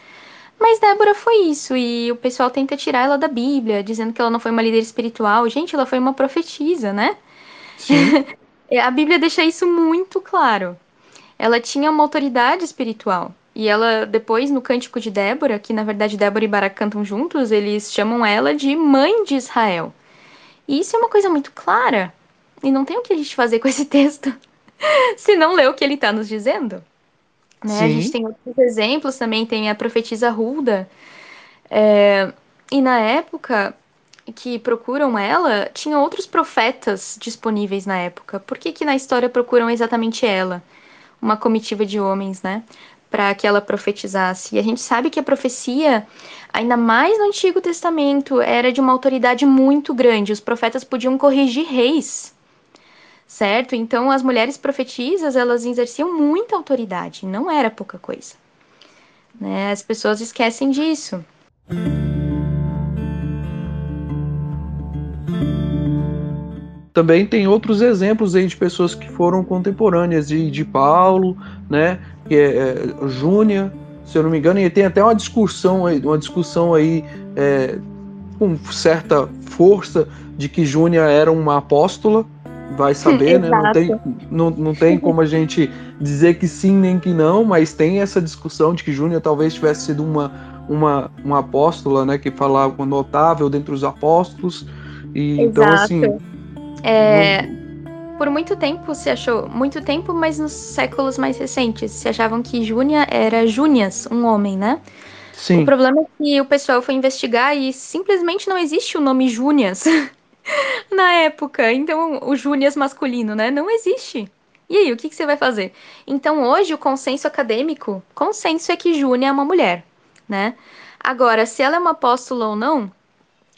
Mas Débora foi isso, e o pessoal tenta tirar ela da Bíblia, dizendo que ela não foi uma líder espiritual. Gente, ela foi uma profetisa, né? Sim. (laughs) a Bíblia deixa isso muito claro. Ela tinha uma autoridade espiritual. E ela, depois, no Cântico de Débora, que na verdade Débora e Barak cantam juntos, eles chamam ela de Mãe de Israel. E isso é uma coisa muito clara. E não tem o que a gente fazer com esse texto (laughs) se não ler o que ele está nos dizendo. Né? A gente tem outros exemplos também, tem a profetisa Hulda. É, e na época que procuram ela, tinha outros profetas disponíveis na época. Por que, que na história procuram exatamente ela? Uma comitiva de homens, né? Para que ela profetizasse. E a gente sabe que a profecia, ainda mais no Antigo Testamento, era de uma autoridade muito grande. Os profetas podiam corrigir reis certo? Então as mulheres profetisas, elas exerciam muita autoridade, não era pouca coisa. Né? As pessoas esquecem disso. Também tem outros exemplos aí de pessoas que foram contemporâneas de, de Paulo, né? Que é, é Júnia, se eu não me engano, e tem até uma discussão aí, uma discussão aí é, com certa força de que Júnia era uma apóstola, vai saber, né? Não tem, não, não tem como a gente dizer que sim nem que não, mas tem essa discussão de que Júnior talvez tivesse sido uma, uma, uma apóstola, né? Que falava notável dentre os apóstolos. E, então, assim. É, por muito tempo se achou, muito tempo, mas nos séculos mais recentes, se achavam que Júnia era Júnias, um homem, né? Sim. O problema é que o pessoal foi investigar e simplesmente não existe o nome Júnias. (laughs) na época. Então, o Júnias masculino, né? Não existe. E aí, o que, que, você vai fazer? Então, hoje, o consenso acadêmico, consenso é que Júnia é uma mulher, né? Agora, se ela é uma apóstola ou não,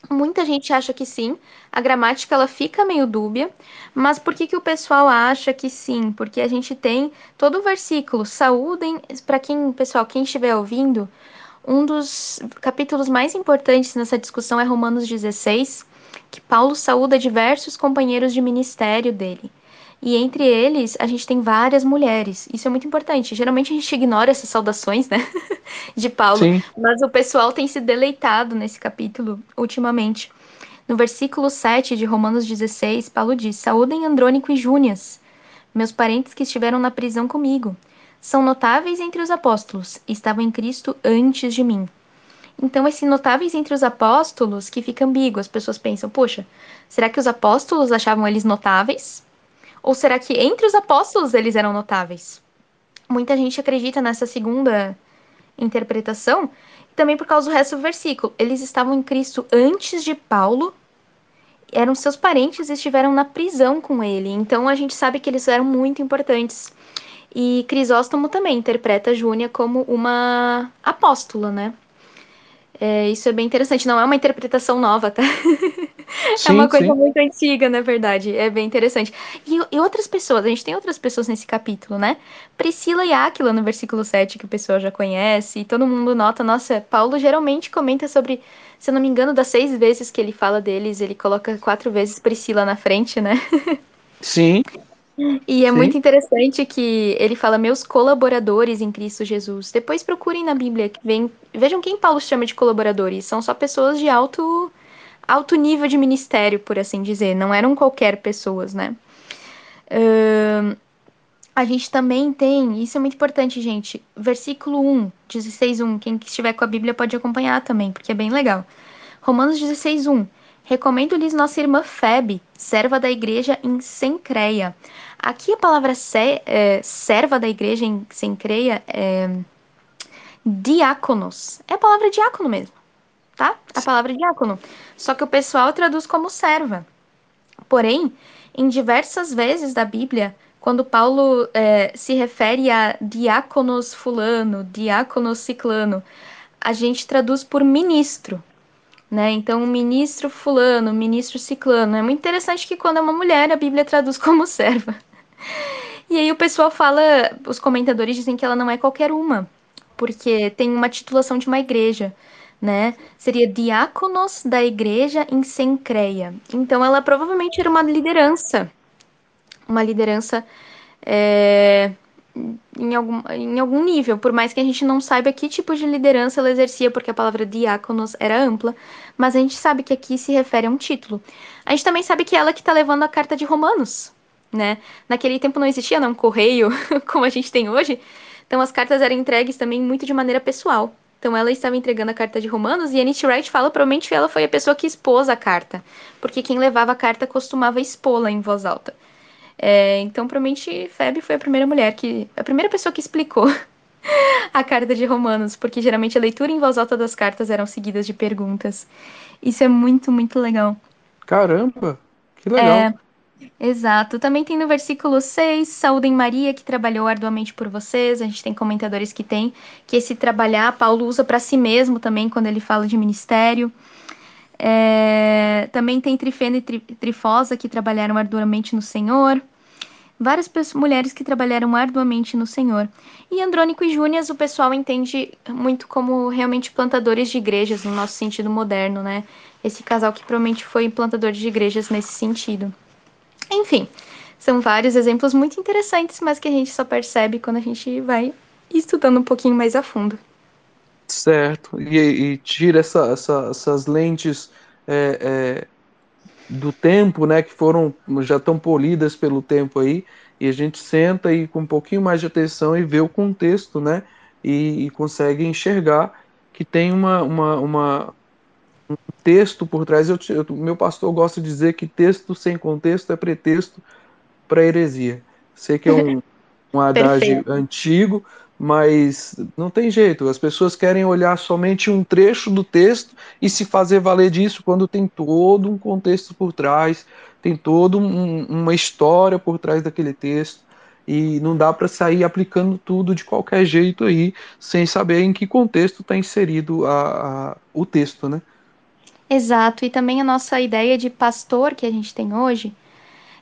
muita gente acha que sim. A gramática, ela fica meio dúbia. Mas por que, que o pessoal acha que sim? Porque a gente tem todo o versículo. Saúdem, para quem, pessoal, quem estiver ouvindo, um dos capítulos mais importantes nessa discussão é Romanos 16, que Paulo saúda diversos companheiros de ministério dele. E entre eles, a gente tem várias mulheres. Isso é muito importante. Geralmente a gente ignora essas saudações, né? (laughs) De Paulo. Sim. Mas o pessoal tem se deleitado nesse capítulo ultimamente. No versículo 7 de Romanos 16, Paulo diz: Saúdem Andrônico e Júnias, meus parentes que estiveram na prisão comigo. São notáveis entre os apóstolos, estavam em Cristo antes de mim. Então, esse notáveis entre os apóstolos que fica ambíguo. As pessoas pensam, poxa, será que os apóstolos achavam eles notáveis? Ou será que entre os apóstolos eles eram notáveis? Muita gente acredita nessa segunda interpretação, também por causa do resto do versículo. Eles estavam em Cristo antes de Paulo, eram seus parentes e estiveram na prisão com ele. Então a gente sabe que eles eram muito importantes. E Crisóstomo também interpreta Júnia como uma apóstola, né? É, isso é bem interessante. Não é uma interpretação nova, tá? (laughs) Sim, é uma coisa sim. muito antiga, na verdade. É bem interessante. E, e, outras pessoas, a gente tem outras pessoas nesse capítulo, né? Priscila e Áquila, no versículo 7, que o pessoal já conhece. E todo mundo nota, nossa, Paulo geralmente comenta sobre, se eu não me engano, das seis vezes que ele fala deles, ele coloca quatro vezes Priscila na frente, né? (laughs) Sim. E é Sim. muito interessante que ele fala meus colaboradores em Cristo Jesus. Depois procurem na Bíblia, vem, vejam quem Paulo chama de colaboradores. São só pessoas de alto, alto nível de ministério, por assim dizer. Não eram qualquer pessoas, né? Uh, a gente também tem, isso é muito importante, gente, versículo 1, 16.1. Quem estiver com a Bíblia pode acompanhar também, porque é bem legal. Romanos 16.1. Recomendo-lhes nossa irmã Febe, serva da igreja em Sencreia. Aqui a palavra se, é, serva da igreja em Sencreia é diáconos. É a palavra diácono mesmo, tá? A palavra diácono. Só que o pessoal traduz como serva. Porém, em diversas vezes da Bíblia, quando Paulo é, se refere a diáconos fulano, diáconos ciclano, a gente traduz por ministro, né? Então, ministro fulano, ministro ciclano. É muito interessante que quando é uma mulher, a Bíblia traduz (laughs) como serva. E aí o pessoal fala, os comentadores dizem que ela não é qualquer uma, porque tem uma titulação de uma igreja, né? Seria diáconos da igreja em Sencreia. Então, ela provavelmente era uma liderança, uma liderança é, em, algum, em algum nível, por mais que a gente não saiba que tipo de liderança ela exercia, porque a palavra diáconos era ampla, mas a gente sabe que aqui se refere a um título. A gente também sabe que é ela que está levando a carta de Romanos, né? Naquele tempo não existia não, um correio (laughs) como a gente tem hoje, então as cartas eram entregues também muito de maneira pessoal. Então ela estava entregando a carta de Romanos e a Nietzsche Wright fala provavelmente ela foi a pessoa que expôs a carta, porque quem levava a carta costumava expô-la em voz alta. É, então, provavelmente, Feb foi a primeira mulher que. a primeira pessoa que explicou (laughs) a carta de Romanos, porque geralmente a leitura em voz alta das cartas eram seguidas de perguntas. Isso é muito, muito legal. Caramba, que legal. É, exato. Também tem no versículo 6, saúdem Maria, que trabalhou arduamente por vocês. A gente tem comentadores que tem que esse trabalhar, Paulo usa para si mesmo também quando ele fala de ministério. É, também tem Trifena e tri, Trifosa que trabalharam arduamente no Senhor. Várias pessoas, mulheres que trabalharam arduamente no Senhor. E Andrônico e Júnias, o pessoal entende muito como realmente plantadores de igrejas, no nosso sentido moderno, né? Esse casal que provavelmente foi plantador de igrejas nesse sentido. Enfim, são vários exemplos muito interessantes, mas que a gente só percebe quando a gente vai estudando um pouquinho mais a fundo. Certo, e, e tira essa, essa, essas lentes é, é, do tempo, né, que foram já estão polidas pelo tempo aí, e a gente senta aí com um pouquinho mais de atenção e vê o contexto, né, e, e consegue enxergar que tem uma, uma, uma um texto por trás. Eu, eu, meu pastor gosta de dizer que texto sem contexto é pretexto para heresia. Sei que é um, um (laughs) adágio antigo, mas não tem jeito. As pessoas querem olhar somente um trecho do texto e se fazer valer disso quando tem todo um contexto por trás, tem toda um, uma história por trás daquele texto. E não dá para sair aplicando tudo de qualquer jeito aí, sem saber em que contexto está inserido a, a, o texto, né? Exato, e também a nossa ideia de pastor que a gente tem hoje,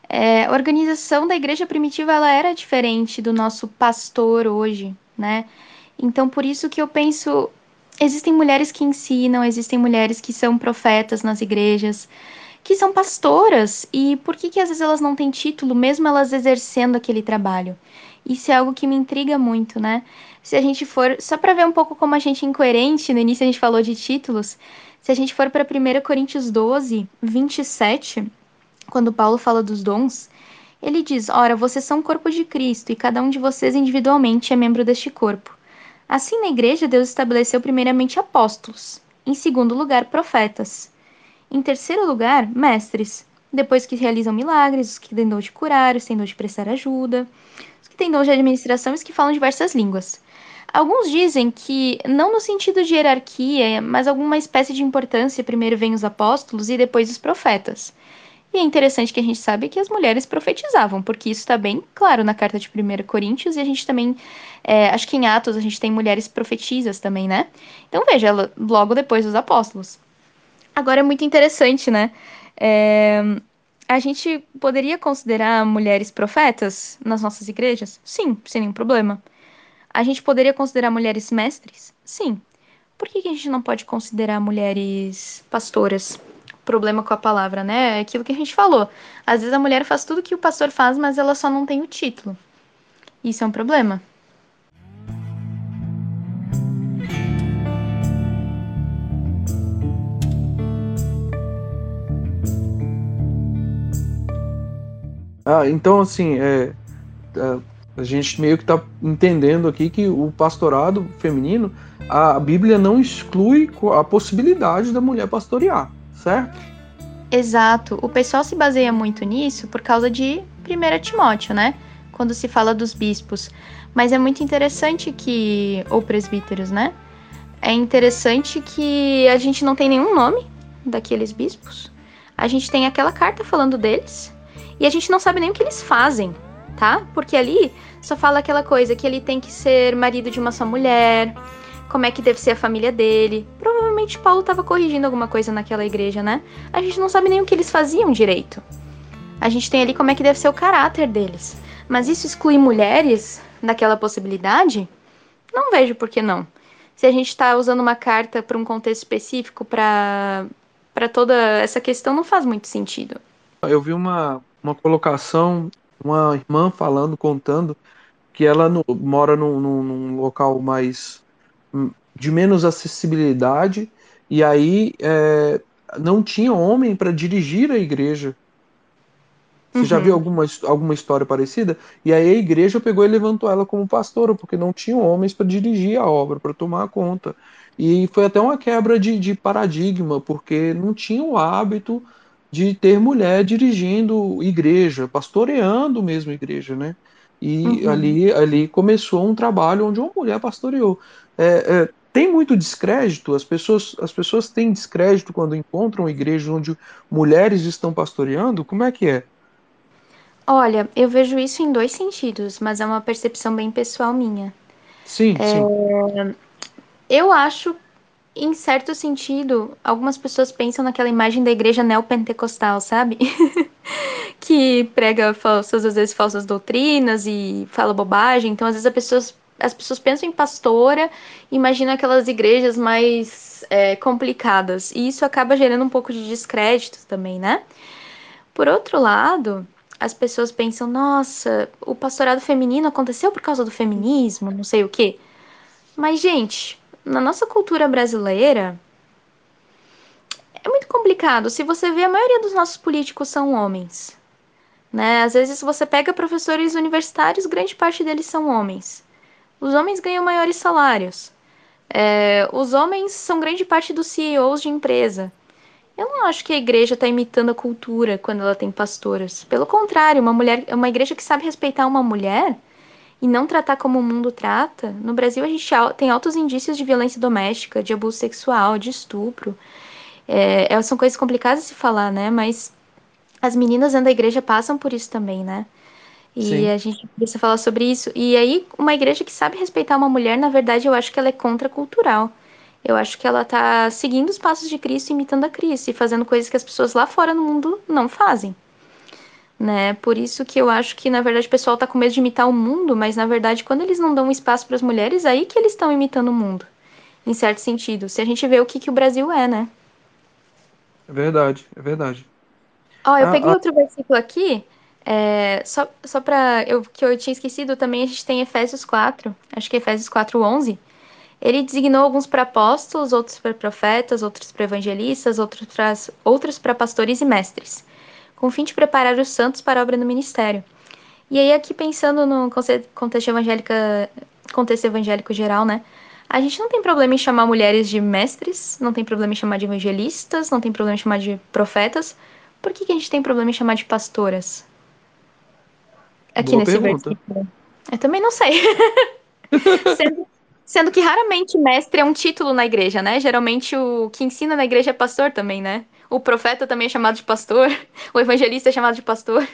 é, a organização da igreja primitiva ela era diferente do nosso pastor hoje, né? Então, por isso que eu penso, existem mulheres que ensinam, existem mulheres que são profetas nas igrejas, que são pastoras, e por que que às vezes elas não têm título, mesmo elas exercendo aquele trabalho? Isso é algo que me intriga muito, né? Se a gente for, só para ver um pouco como a gente é incoerente, no início a gente falou de títulos, se a gente for para 1 Coríntios 12, 27, quando Paulo fala dos dons, ele diz: Ora, vocês são o corpo de Cristo e cada um de vocês individualmente é membro deste corpo. Assim, na igreja, Deus estabeleceu primeiramente apóstolos, em segundo lugar, profetas, em terceiro lugar, mestres, depois que realizam milagres, os que têm dom de curar, os que têm dom de prestar ajuda, os que têm dom de administração e os que falam diversas línguas. Alguns dizem que, não no sentido de hierarquia, mas alguma espécie de importância, primeiro vêm os apóstolos e depois os profetas. E é interessante que a gente sabe que as mulheres profetizavam, porque isso está bem claro na carta de 1 Coríntios, e a gente também, é, acho que em Atos a gente tem mulheres profetisas também, né? Então veja, logo depois dos apóstolos. Agora é muito interessante, né? É, a gente poderia considerar mulheres profetas nas nossas igrejas? Sim, sem nenhum problema. A gente poderia considerar mulheres mestres? Sim. Por que, que a gente não pode considerar mulheres pastoras? Problema com a palavra, né? É aquilo que a gente falou. Às vezes a mulher faz tudo que o pastor faz, mas ela só não tem o título. Isso é um problema. Ah, então assim, é, é a gente meio que está entendendo aqui que o pastorado feminino, a Bíblia não exclui a possibilidade da mulher pastorear, certo? Exato. O pessoal se baseia muito nisso por causa de 1 Timóteo, né? Quando se fala dos bispos. Mas é muito interessante que. Ou presbíteros, né? É interessante que a gente não tem nenhum nome daqueles bispos. A gente tem aquela carta falando deles. E a gente não sabe nem o que eles fazem, tá? Porque ali só fala aquela coisa que ele tem que ser marido de uma só mulher, como é que deve ser a família dele. Provavelmente Paulo estava corrigindo alguma coisa naquela igreja, né? A gente não sabe nem o que eles faziam direito. A gente tem ali como é que deve ser o caráter deles. Mas isso exclui mulheres daquela possibilidade? Não vejo por que não. Se a gente está usando uma carta para um contexto específico, para toda essa questão, não faz muito sentido. Eu vi uma, uma colocação, uma irmã falando, contando, que ela no, mora num, num, num, local mais de menos acessibilidade e aí é, não tinha homem para dirigir a igreja. Você uhum. já viu alguma, alguma história parecida? E aí a igreja pegou e levantou ela como pastora, porque não tinha homens para dirigir a obra, para tomar conta. E foi até uma quebra de, de paradigma, porque não tinha o hábito de ter mulher dirigindo igreja, pastoreando mesmo igreja, né? E uhum. ali, ali começou um trabalho onde uma mulher pastoreou. É, é, tem muito descrédito, as pessoas, as pessoas têm descrédito quando encontram igrejas onde mulheres estão pastoreando? Como é que é? Olha, eu vejo isso em dois sentidos, mas é uma percepção bem pessoal minha. Sim, é, sim. Eu acho, em certo sentido, algumas pessoas pensam naquela imagem da igreja neopentecostal, sabe? (laughs) que prega falsas, às vezes falsas doutrinas e fala bobagem. Então, às vezes, pessoas, as pessoas pensam em pastora imaginam aquelas igrejas mais é, complicadas. E isso acaba gerando um pouco de descrédito também, né? Por outro lado, as pessoas pensam, nossa, o pastorado feminino aconteceu por causa do feminismo, não sei o quê. Mas, gente, na nossa cultura brasileira, é muito complicado. Se você vê, a maioria dos nossos políticos são homens. Né? Às vezes você pega professores universitários, grande parte deles são homens. Os homens ganham maiores salários. É, os homens são grande parte dos CEOs de empresa. Eu não acho que a igreja está imitando a cultura quando ela tem pastoras. Pelo contrário, uma mulher, uma igreja que sabe respeitar uma mulher e não tratar como o mundo trata. No Brasil a gente tem altos indícios de violência doméstica, de abuso sexual, de estupro. É, é são coisas complicadas de se falar, né? Mas as meninas dentro da igreja passam por isso também, né? E Sim. a gente precisa falar sobre isso. E aí, uma igreja que sabe respeitar uma mulher, na verdade, eu acho que ela é contracultural. Eu acho que ela tá seguindo os passos de Cristo, imitando a Cristo e fazendo coisas que as pessoas lá fora no mundo não fazem. Né? Por isso que eu acho que, na verdade, o pessoal tá com medo de imitar o mundo, mas na verdade, quando eles não dão espaço para as mulheres, aí que eles estão imitando o mundo. Em certo sentido. Se a gente vê o que, que o Brasil é, né? É verdade, é verdade. Ó, eu ah, peguei ah. outro versículo aqui, é, só, só para eu que eu tinha esquecido também, a gente tem Efésios 4, acho que é Efésios 4, 11. Ele designou alguns para apóstolos, outros para profetas, outros para evangelistas, outros para outros para pastores e mestres, com o fim de preparar os santos para a obra no ministério. E aí aqui pensando no contexto evangélico, contexto evangélico geral, né? A gente não tem problema em chamar mulheres de mestres, não tem problema em chamar de evangelistas, não tem problema em chamar de profetas, por que, que a gente tem problema em chamar de pastoras? Aqui Boa nesse pergunta. versículo. Eu também não sei. (laughs) sendo, sendo que raramente mestre é um título na igreja, né? Geralmente o que ensina na igreja é pastor também, né? O profeta também é chamado de pastor, (laughs) o evangelista é chamado de pastor.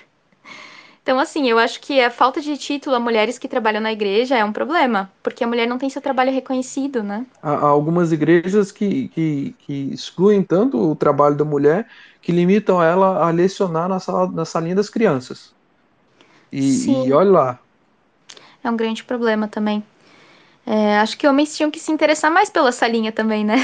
Então, assim, eu acho que a falta de título a mulheres que trabalham na igreja é um problema, porque a mulher não tem seu trabalho reconhecido, né? Há algumas igrejas que, que, que excluem tanto o trabalho da mulher que limitam ela a lecionar na, sala, na salinha das crianças. E, e olha lá. É um grande problema também. É, acho que homens tinham que se interessar mais pela salinha também, né?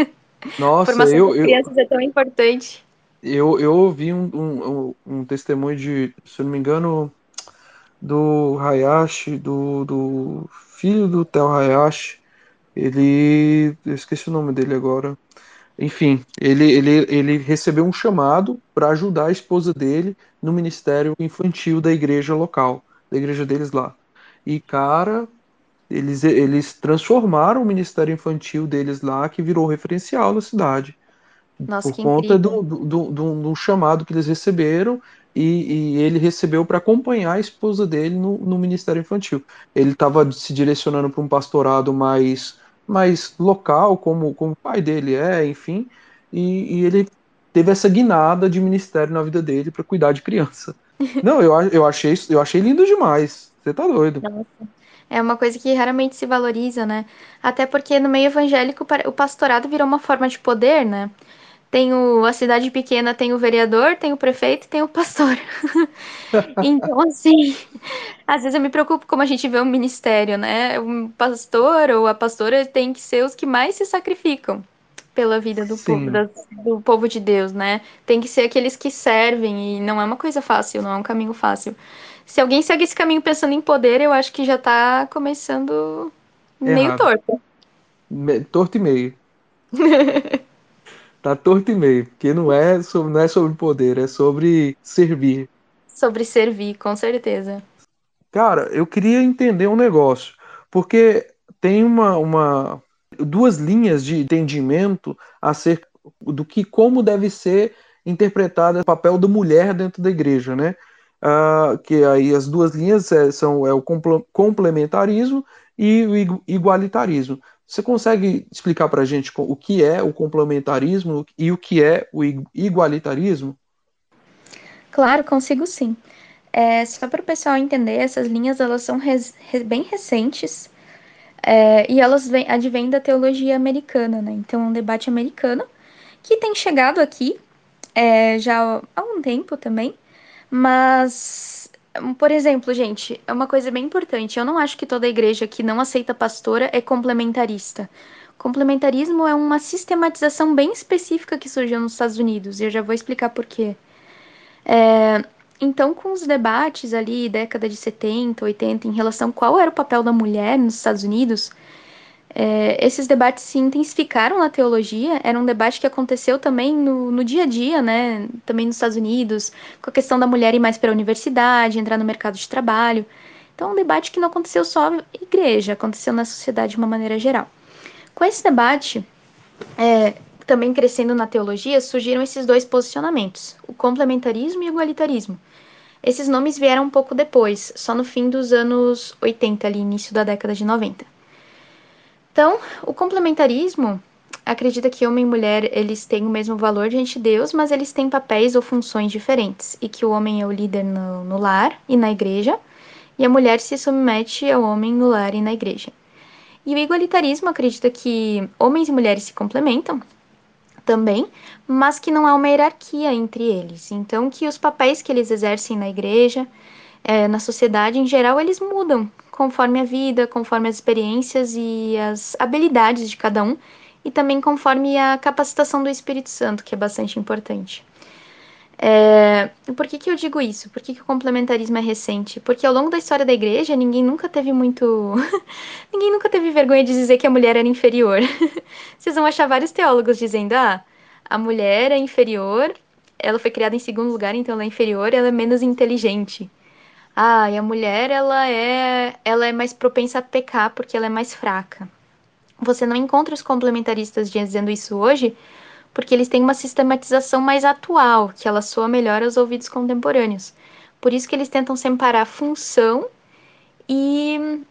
(laughs) Nossa, formação eu, das crianças eu, é tão importante. Eu, eu ouvi um, um, um testemunho de, se eu não me engano, do Hayashi, do, do filho do Tel Hayashi. Ele. Eu esqueci o nome dele agora. Enfim, ele, ele, ele recebeu um chamado para ajudar a esposa dele no ministério infantil da igreja local, da igreja deles lá. E, cara, eles, eles transformaram o ministério infantil deles lá, que virou referencial na cidade. Nossa, por conta do, incrível. do, do, do chamado que eles receberam e, e ele recebeu para acompanhar a esposa dele no, no ministério infantil. Ele estava se direcionando para um pastorado mais, mais local, como, como o pai dele é, enfim, e, e ele teve essa guinada de ministério na vida dele para cuidar de criança. (laughs) Não, eu, eu, achei, eu achei lindo demais. Você tá doido. Nossa. É uma coisa que raramente se valoriza, né? Até porque no meio evangélico o pastorado virou uma forma de poder, né? Tem o, a cidade pequena tem o vereador, tem o prefeito e tem o pastor. (laughs) então, assim, às vezes eu me preocupo como a gente vê o ministério, né? O pastor ou a pastora tem que ser os que mais se sacrificam pela vida do povo, das- do povo de Deus, né? Tem que ser aqueles que servem e não é uma coisa fácil, não é um caminho fácil. Se alguém segue esse caminho pensando em poder, eu acho que já tá começando meio errado. torto. Me- Torto e meio. (laughs) Tá torto e meio, porque não é sobre, não é sobre poder, é sobre servir. Sobre servir, com certeza. Cara, eu queria entender um negócio, porque tem uma, uma duas linhas de entendimento acerca do que como deve ser interpretado o papel da mulher dentro da igreja, né? Ah, que aí as duas linhas é, são é o compl- complementarismo e o igu- igualitarismo. Você consegue explicar para a gente o que é o complementarismo e o que é o igu- igualitarismo? Claro, consigo sim. É, só para o pessoal entender, essas linhas elas são res- re- bem recentes é, e elas vêm, advêm da teologia americana, né? Então, é um debate americano que tem chegado aqui é, já há um tempo também, mas, por exemplo, gente, é uma coisa bem importante. Eu não acho que toda igreja que não aceita pastora é complementarista. Complementarismo é uma sistematização bem específica que surgiu nos Estados Unidos, e eu já vou explicar por quê. Então, com os debates ali, década de 70, 80, em relação a qual era o papel da mulher nos Estados Unidos, é, esses debates se intensificaram na teologia. Era um debate que aconteceu também no, no dia a dia, né? Também nos Estados Unidos, com a questão da mulher ir mais para a universidade, entrar no mercado de trabalho. Então, um debate que não aconteceu só na igreja, aconteceu na sociedade de uma maneira geral. Com esse debate, é, também crescendo na teologia, surgiram esses dois posicionamentos, o complementarismo e o igualitarismo. Esses nomes vieram um pouco depois, só no fim dos anos 80, ali, início da década de 90. Então, o complementarismo acredita que homem e mulher eles têm o mesmo valor diante de Deus, mas eles têm papéis ou funções diferentes, e que o homem é o líder no, no lar e na igreja, e a mulher se submete ao homem no lar e na igreja. E o igualitarismo acredita que homens e mulheres se complementam também, mas que não há uma hierarquia entre eles. Então, que os papéis que eles exercem na igreja, é, na sociedade em geral, eles mudam conforme a vida, conforme as experiências e as habilidades de cada um, e também conforme a capacitação do Espírito Santo, que é bastante importante. É, por que, que eu digo isso? Por que, que o complementarismo é recente? Porque ao longo da história da igreja, ninguém nunca teve muito. (laughs) ninguém nunca teve vergonha de dizer que a mulher era inferior. (laughs) Vocês vão achar vários teólogos dizendo: ah, a mulher é inferior, ela foi criada em segundo lugar, então ela é inferior, ela é menos inteligente. Ah, e a mulher, ela é, ela é mais propensa a pecar porque ela é mais fraca. Você não encontra os complementaristas dizendo isso hoje, porque eles têm uma sistematização mais atual, que ela soa melhor aos ouvidos contemporâneos. Por isso que eles tentam separar função e,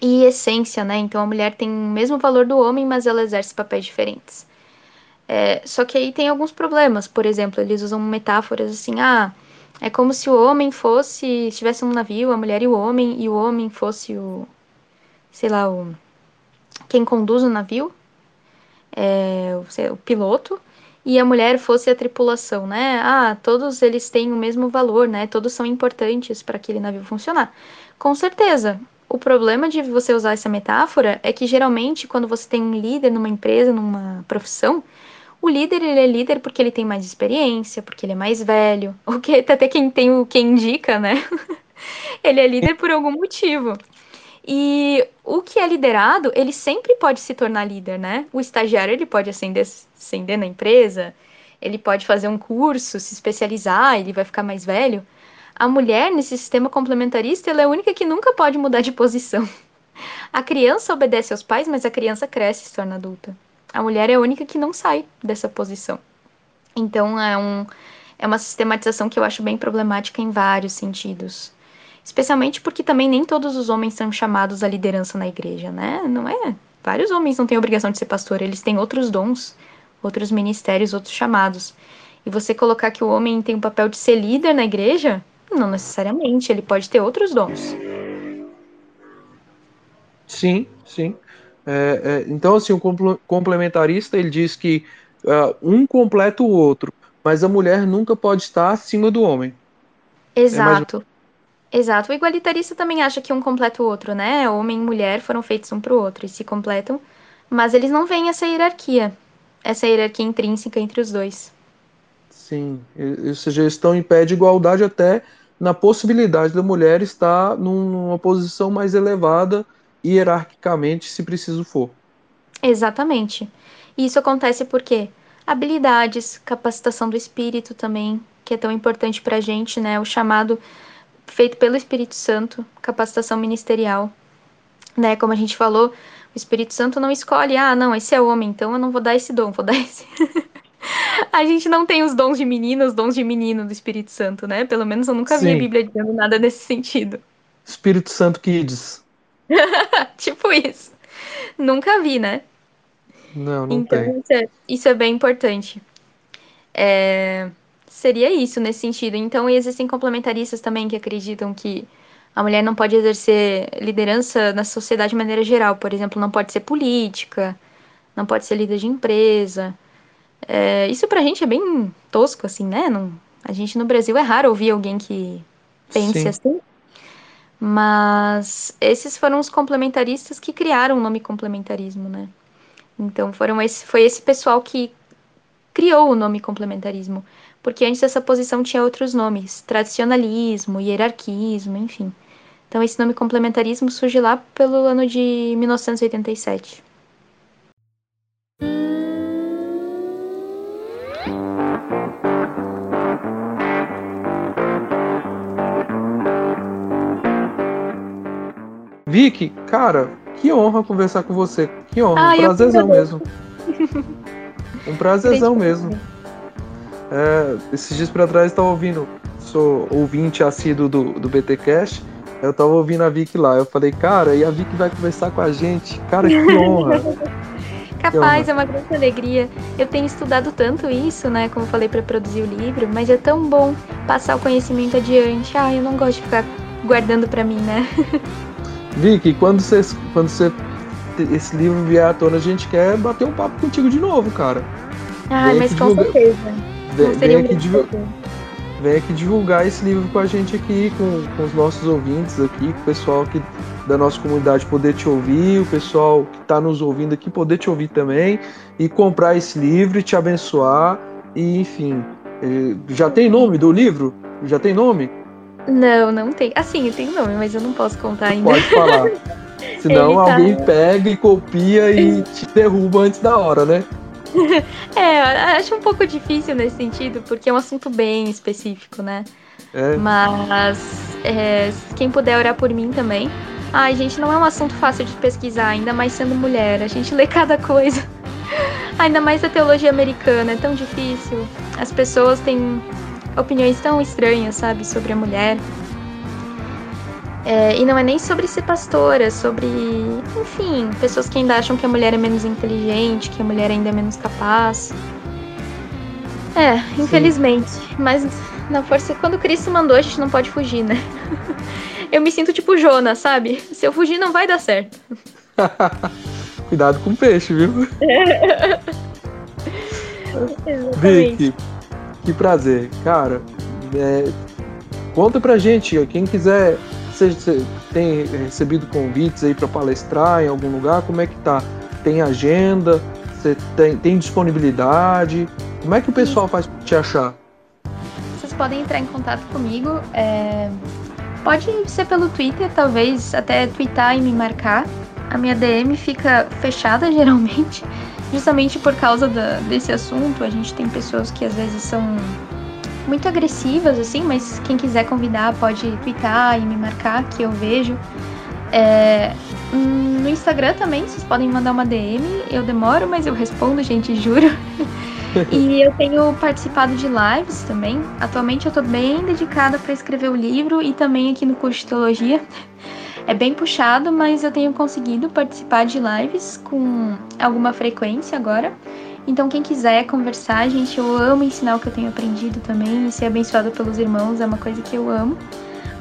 e essência, né? Então a mulher tem o mesmo valor do homem, mas ela exerce papéis diferentes. É, só que aí tem alguns problemas. Por exemplo, eles usam metáforas assim, ah, é como se o homem fosse, estivesse um navio, a mulher e o homem, e o homem fosse o, sei lá, o quem conduz o navio, é, o, piloto, e a mulher fosse a tripulação, né? Ah, todos eles têm o mesmo valor, né? Todos são importantes para aquele navio funcionar. Com certeza. O problema de você usar essa metáfora é que geralmente quando você tem um líder numa empresa, numa profissão, O líder, ele é líder porque ele tem mais experiência, porque ele é mais velho, (laughs) o que até quem tem o que indica, né? (laughs) ele é líder por algum motivo. E o que é liderado, ele sempre pode se tornar líder, né? O estagiário, ele pode ascender, ascender na empresa, ele pode fazer um curso, se especializar, ele vai ficar mais velho. A mulher, nesse sistema complementarista, ela é a única que nunca pode mudar de posição. A criança obedece aos pais, mas a criança cresce e se torna adulta. A mulher é a única que não sai dessa posição. Então, é, um, é uma sistematização que eu acho bem problemática em vários sentidos. Especialmente porque também nem todos os homens são chamados à liderança na igreja, né? Não é? Vários homens não têm obrigação de ser pastor, eles têm outros dons, outros ministérios, outros chamados. E você colocar que o homem tem o papel de ser líder na igreja, não necessariamente, ele pode ter outros dons. Sim, sim. É, é, então, assim, o complementarista ele diz que uh, um completa o outro, mas a mulher nunca pode estar acima do homem. Exato. Exato. O igualitarista também acha que um completa o outro, né? Homem e mulher foram feitos um para o outro e se completam, mas eles não veem essa hierarquia, essa hierarquia intrínseca entre os dois. Sim, ou seja, eles estão em pé de igualdade até na possibilidade da mulher estar numa posição mais elevada hierarquicamente, se preciso for. Exatamente. E isso acontece porque habilidades, capacitação do espírito também, que é tão importante para a gente, né? O chamado feito pelo Espírito Santo, capacitação ministerial. Né? Como a gente falou, o Espírito Santo não escolhe, ah, não, esse é homem, então eu não vou dar esse dom, vou dar esse. (laughs) a gente não tem os dons de menina, os dons de menino do Espírito Santo, né? Pelo menos eu nunca Sim. vi a Bíblia dizendo nada nesse sentido. Espírito Santo Kids. (laughs) tipo isso. Nunca vi, né? Não, não então, tem. Isso é, isso é bem importante. É, seria isso nesse sentido. Então, existem complementaristas também que acreditam que a mulher não pode exercer liderança na sociedade de maneira geral. Por exemplo, não pode ser política, não pode ser líder de empresa. É, isso pra gente é bem tosco, assim, né? Não, a gente no Brasil é raro ouvir alguém que pense Sim. assim. Mas esses foram os complementaristas que criaram o nome complementarismo, né? Então foram esse, foi esse pessoal que criou o nome complementarismo, porque antes essa posição tinha outros nomes, tradicionalismo, hierarquismo, enfim. Então esse nome complementarismo surge lá pelo ano de 1987. Vicky, cara, que honra conversar com você. Que honra, ah, (laughs) um prazerzão mesmo. um prazerzão mesmo. É, esses dias pra trás eu tava ouvindo, sou ouvinte assíduo do, do BT Cash, eu tava ouvindo a Vicky lá. Eu falei, cara, e a Vicky vai conversar com a gente? Cara, que (laughs) honra! Capaz, é uma grande alegria. Eu tenho estudado tanto isso, né? Como eu falei, para produzir o livro, mas é tão bom passar o conhecimento adiante. Ah, eu não gosto de ficar guardando para mim, né? (laughs) Vicky, quando você, quando você esse livro vier à tona, a gente quer bater um papo contigo de novo, cara. Ah, mas com divulga... certeza. Vem, vem, aqui divulgar, vem aqui divulgar esse livro com a gente aqui, com, com os nossos ouvintes aqui, com o pessoal aqui da nossa comunidade poder te ouvir, o pessoal que está nos ouvindo aqui poder te ouvir também e comprar esse livro e te abençoar. E enfim, eh, já tem nome do livro? Já tem nome? Não, não tem. Assim, tem nome, mas eu não posso contar ainda. Pode falar. (laughs) Senão tá... alguém pega e copia e te derruba antes da hora, né? (laughs) é, acho um pouco difícil nesse sentido, porque é um assunto bem específico, né? É. Mas é, quem puder orar por mim também. Ai, gente, não é um assunto fácil de pesquisar, ainda mais sendo mulher. A gente lê cada coisa. (laughs) Ainda mais a teologia americana, é tão difícil. As pessoas têm opiniões tão estranhas, sabe, sobre a mulher. É, e não é nem sobre ser pastora, é sobre, enfim, pessoas que ainda acham que a mulher é menos inteligente, que a mulher ainda é menos capaz. É, infelizmente. Sim. Mas na força, quando Cristo mandou, a gente não pode fugir, né? (laughs) Eu me sinto tipo Jonas, sabe? Se eu fugir, não vai dar certo. (laughs) Cuidado com o peixe, viu? (laughs) Vicky, que prazer. Cara, é, conta pra gente, quem quiser, você, tem recebido convites aí para palestrar em algum lugar, como é que tá? Tem agenda? Você tem, tem disponibilidade? Como é que o pessoal faz para te achar? Vocês podem entrar em contato comigo. É... Pode ser pelo Twitter, talvez até twittar e me marcar. A minha DM fica fechada (laughs) geralmente, justamente por causa da, desse assunto. A gente tem pessoas que às vezes são muito agressivas, assim, mas quem quiser convidar pode twittar e me marcar, que eu vejo. É, no Instagram também, vocês podem mandar uma DM. Eu demoro, mas eu respondo, gente, juro. (laughs) e eu tenho participado de lives também. Atualmente eu tô bem dedicada para escrever o livro e também aqui no curso de teologia. É bem puxado, mas eu tenho conseguido participar de lives com alguma frequência agora. Então, quem quiser conversar, gente, eu amo ensinar o que eu tenho aprendido também e ser abençoada pelos irmãos é uma coisa que eu amo.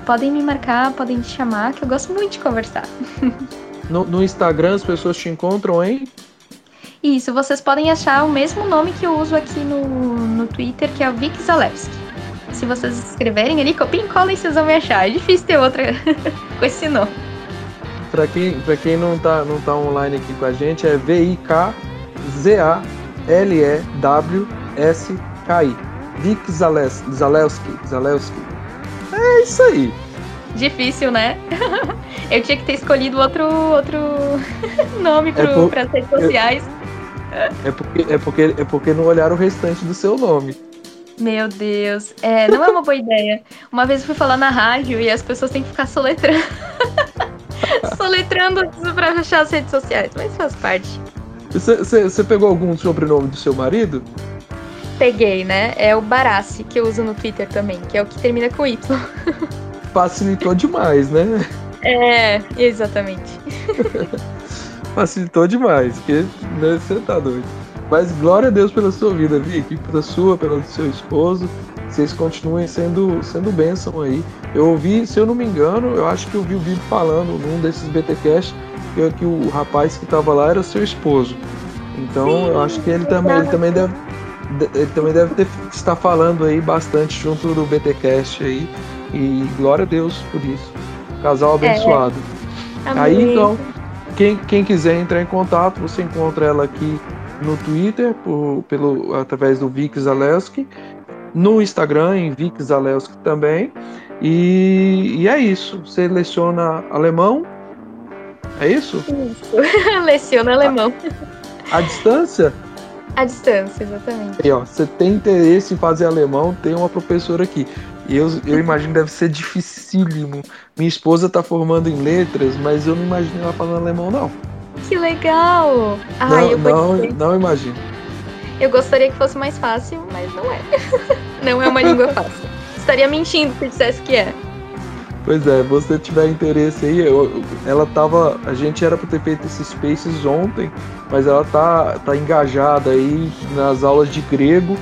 Podem me marcar, podem me chamar, que eu gosto muito de conversar. (laughs) No, no Instagram as pessoas te encontram, hein? Isso, vocês podem achar o mesmo nome que eu uso aqui no, no Twitter, que é o Vic Zalewski. Se vocês escreverem ali, copiem e colem, vocês vão me achar. É difícil ter outra (laughs) com esse nome. Pra quem, pra quem não, tá, não tá online aqui com a gente, é V-I-K-Z-A-L-E-W-S-K-I. Vic Zalewski. Zalewski. Zalewski. É isso aí. Difícil, né? (laughs) Eu tinha que ter escolhido outro, outro (laughs) nome para é por... as redes sociais. É porque, é, porque, é porque não olharam o restante do seu nome. Meu Deus. É, não é uma boa ideia. Uma vez eu fui falar na rádio e as pessoas têm que ficar (laughs) soletrando. soletrando para achar as redes sociais, mas faz parte. Você pegou algum sobrenome do seu marido? Peguei, né? É o Barassi, que eu uso no Twitter também, que é o que termina com Y. (laughs) Facilitou demais, né? É, exatamente. (laughs) Facilitou demais, porque né, você tá doido. Mas glória a Deus pela sua vida, Vicky, pela sua, pelo seu esposo. Vocês continuem sendo, sendo bênção aí. Eu ouvi, se eu não me engano, eu acho que eu vi o Vivo falando num desses BTcast que, que o rapaz que tava lá era seu esposo. Então Sim, eu acho que ele também, ele também deve, ele também deve ter, estar falando aí bastante junto do BTcast aí. E glória a Deus por isso. Casal é. abençoado. É. Aí então, quem, quem quiser entrar em contato, você encontra ela aqui no Twitter, por, pelo, através do Vic Zalewski, no Instagram, em Vic Zalewski também. E, e é isso. Você leciona alemão. É isso? Isso. (laughs) leciona alemão. A, a distância? A distância, exatamente. E, ó, você tem interesse em fazer alemão, tem uma professora aqui. E eu, eu imagino que deve ser dificílimo. Minha esposa tá formando em letras, mas eu não imagino ela falando alemão, não. Que legal! Ai, não, não, não imagino. Eu gostaria que fosse mais fácil, mas não é. (laughs) não é uma língua fácil. Estaria mentindo se dissesse que é. Pois é, se você tiver interesse aí, eu, ela tava. A gente era para ter feito esses spaces ontem, mas ela tá, tá engajada aí nas aulas de grego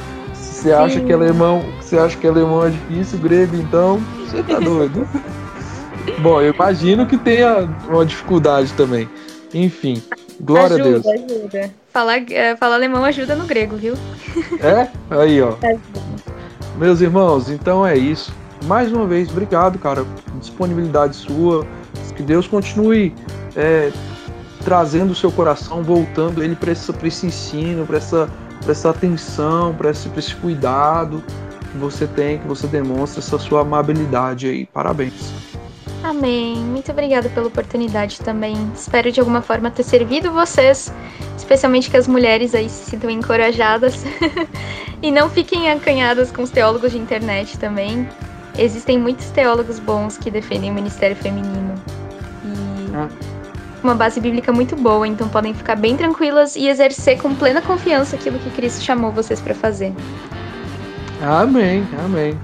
você acha que alemão, você acha que alemão é difícil, grego, então você tá (laughs) doido. Bom, eu imagino que tenha uma dificuldade também. Enfim, glória ajuda, a Deus. Ajuda, falar, é, falar alemão ajuda no grego, viu? É? Aí, ó. (laughs) Meus irmãos, então é isso. Mais uma vez, obrigado, cara. Disponibilidade sua. Que Deus continue é, trazendo o seu coração, voltando ele para esse, esse ensino, para essa essa atenção, para esse, esse cuidado que você tem, que você demonstra essa sua amabilidade aí. Parabéns. Amém. Muito obrigada pela oportunidade também. Espero de alguma forma ter servido vocês, especialmente que as mulheres aí se sintam encorajadas (laughs) e não fiquem acanhadas com os teólogos de internet também. Existem muitos teólogos bons que defendem o ministério feminino. E ah uma base bíblica muito boa, então podem ficar bem tranquilas e exercer com plena confiança aquilo que Cristo chamou vocês para fazer. Amém, amém.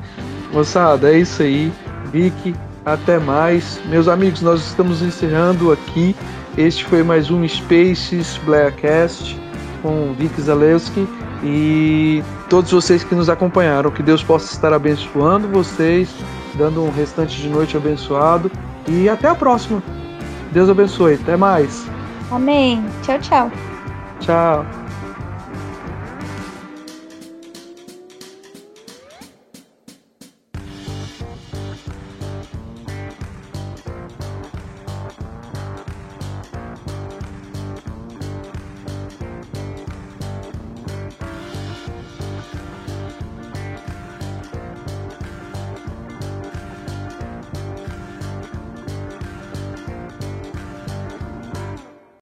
Moçada, é isso aí. Vicky, até mais. Meus amigos, nós estamos encerrando aqui. Este foi mais um Spaces Blackcast com Vicky Zalewski e todos vocês que nos acompanharam. Que Deus possa estar abençoando vocês, dando um restante de noite abençoado e até a próxima. Deus abençoe. Até mais. Amém. Tchau, tchau. Tchau.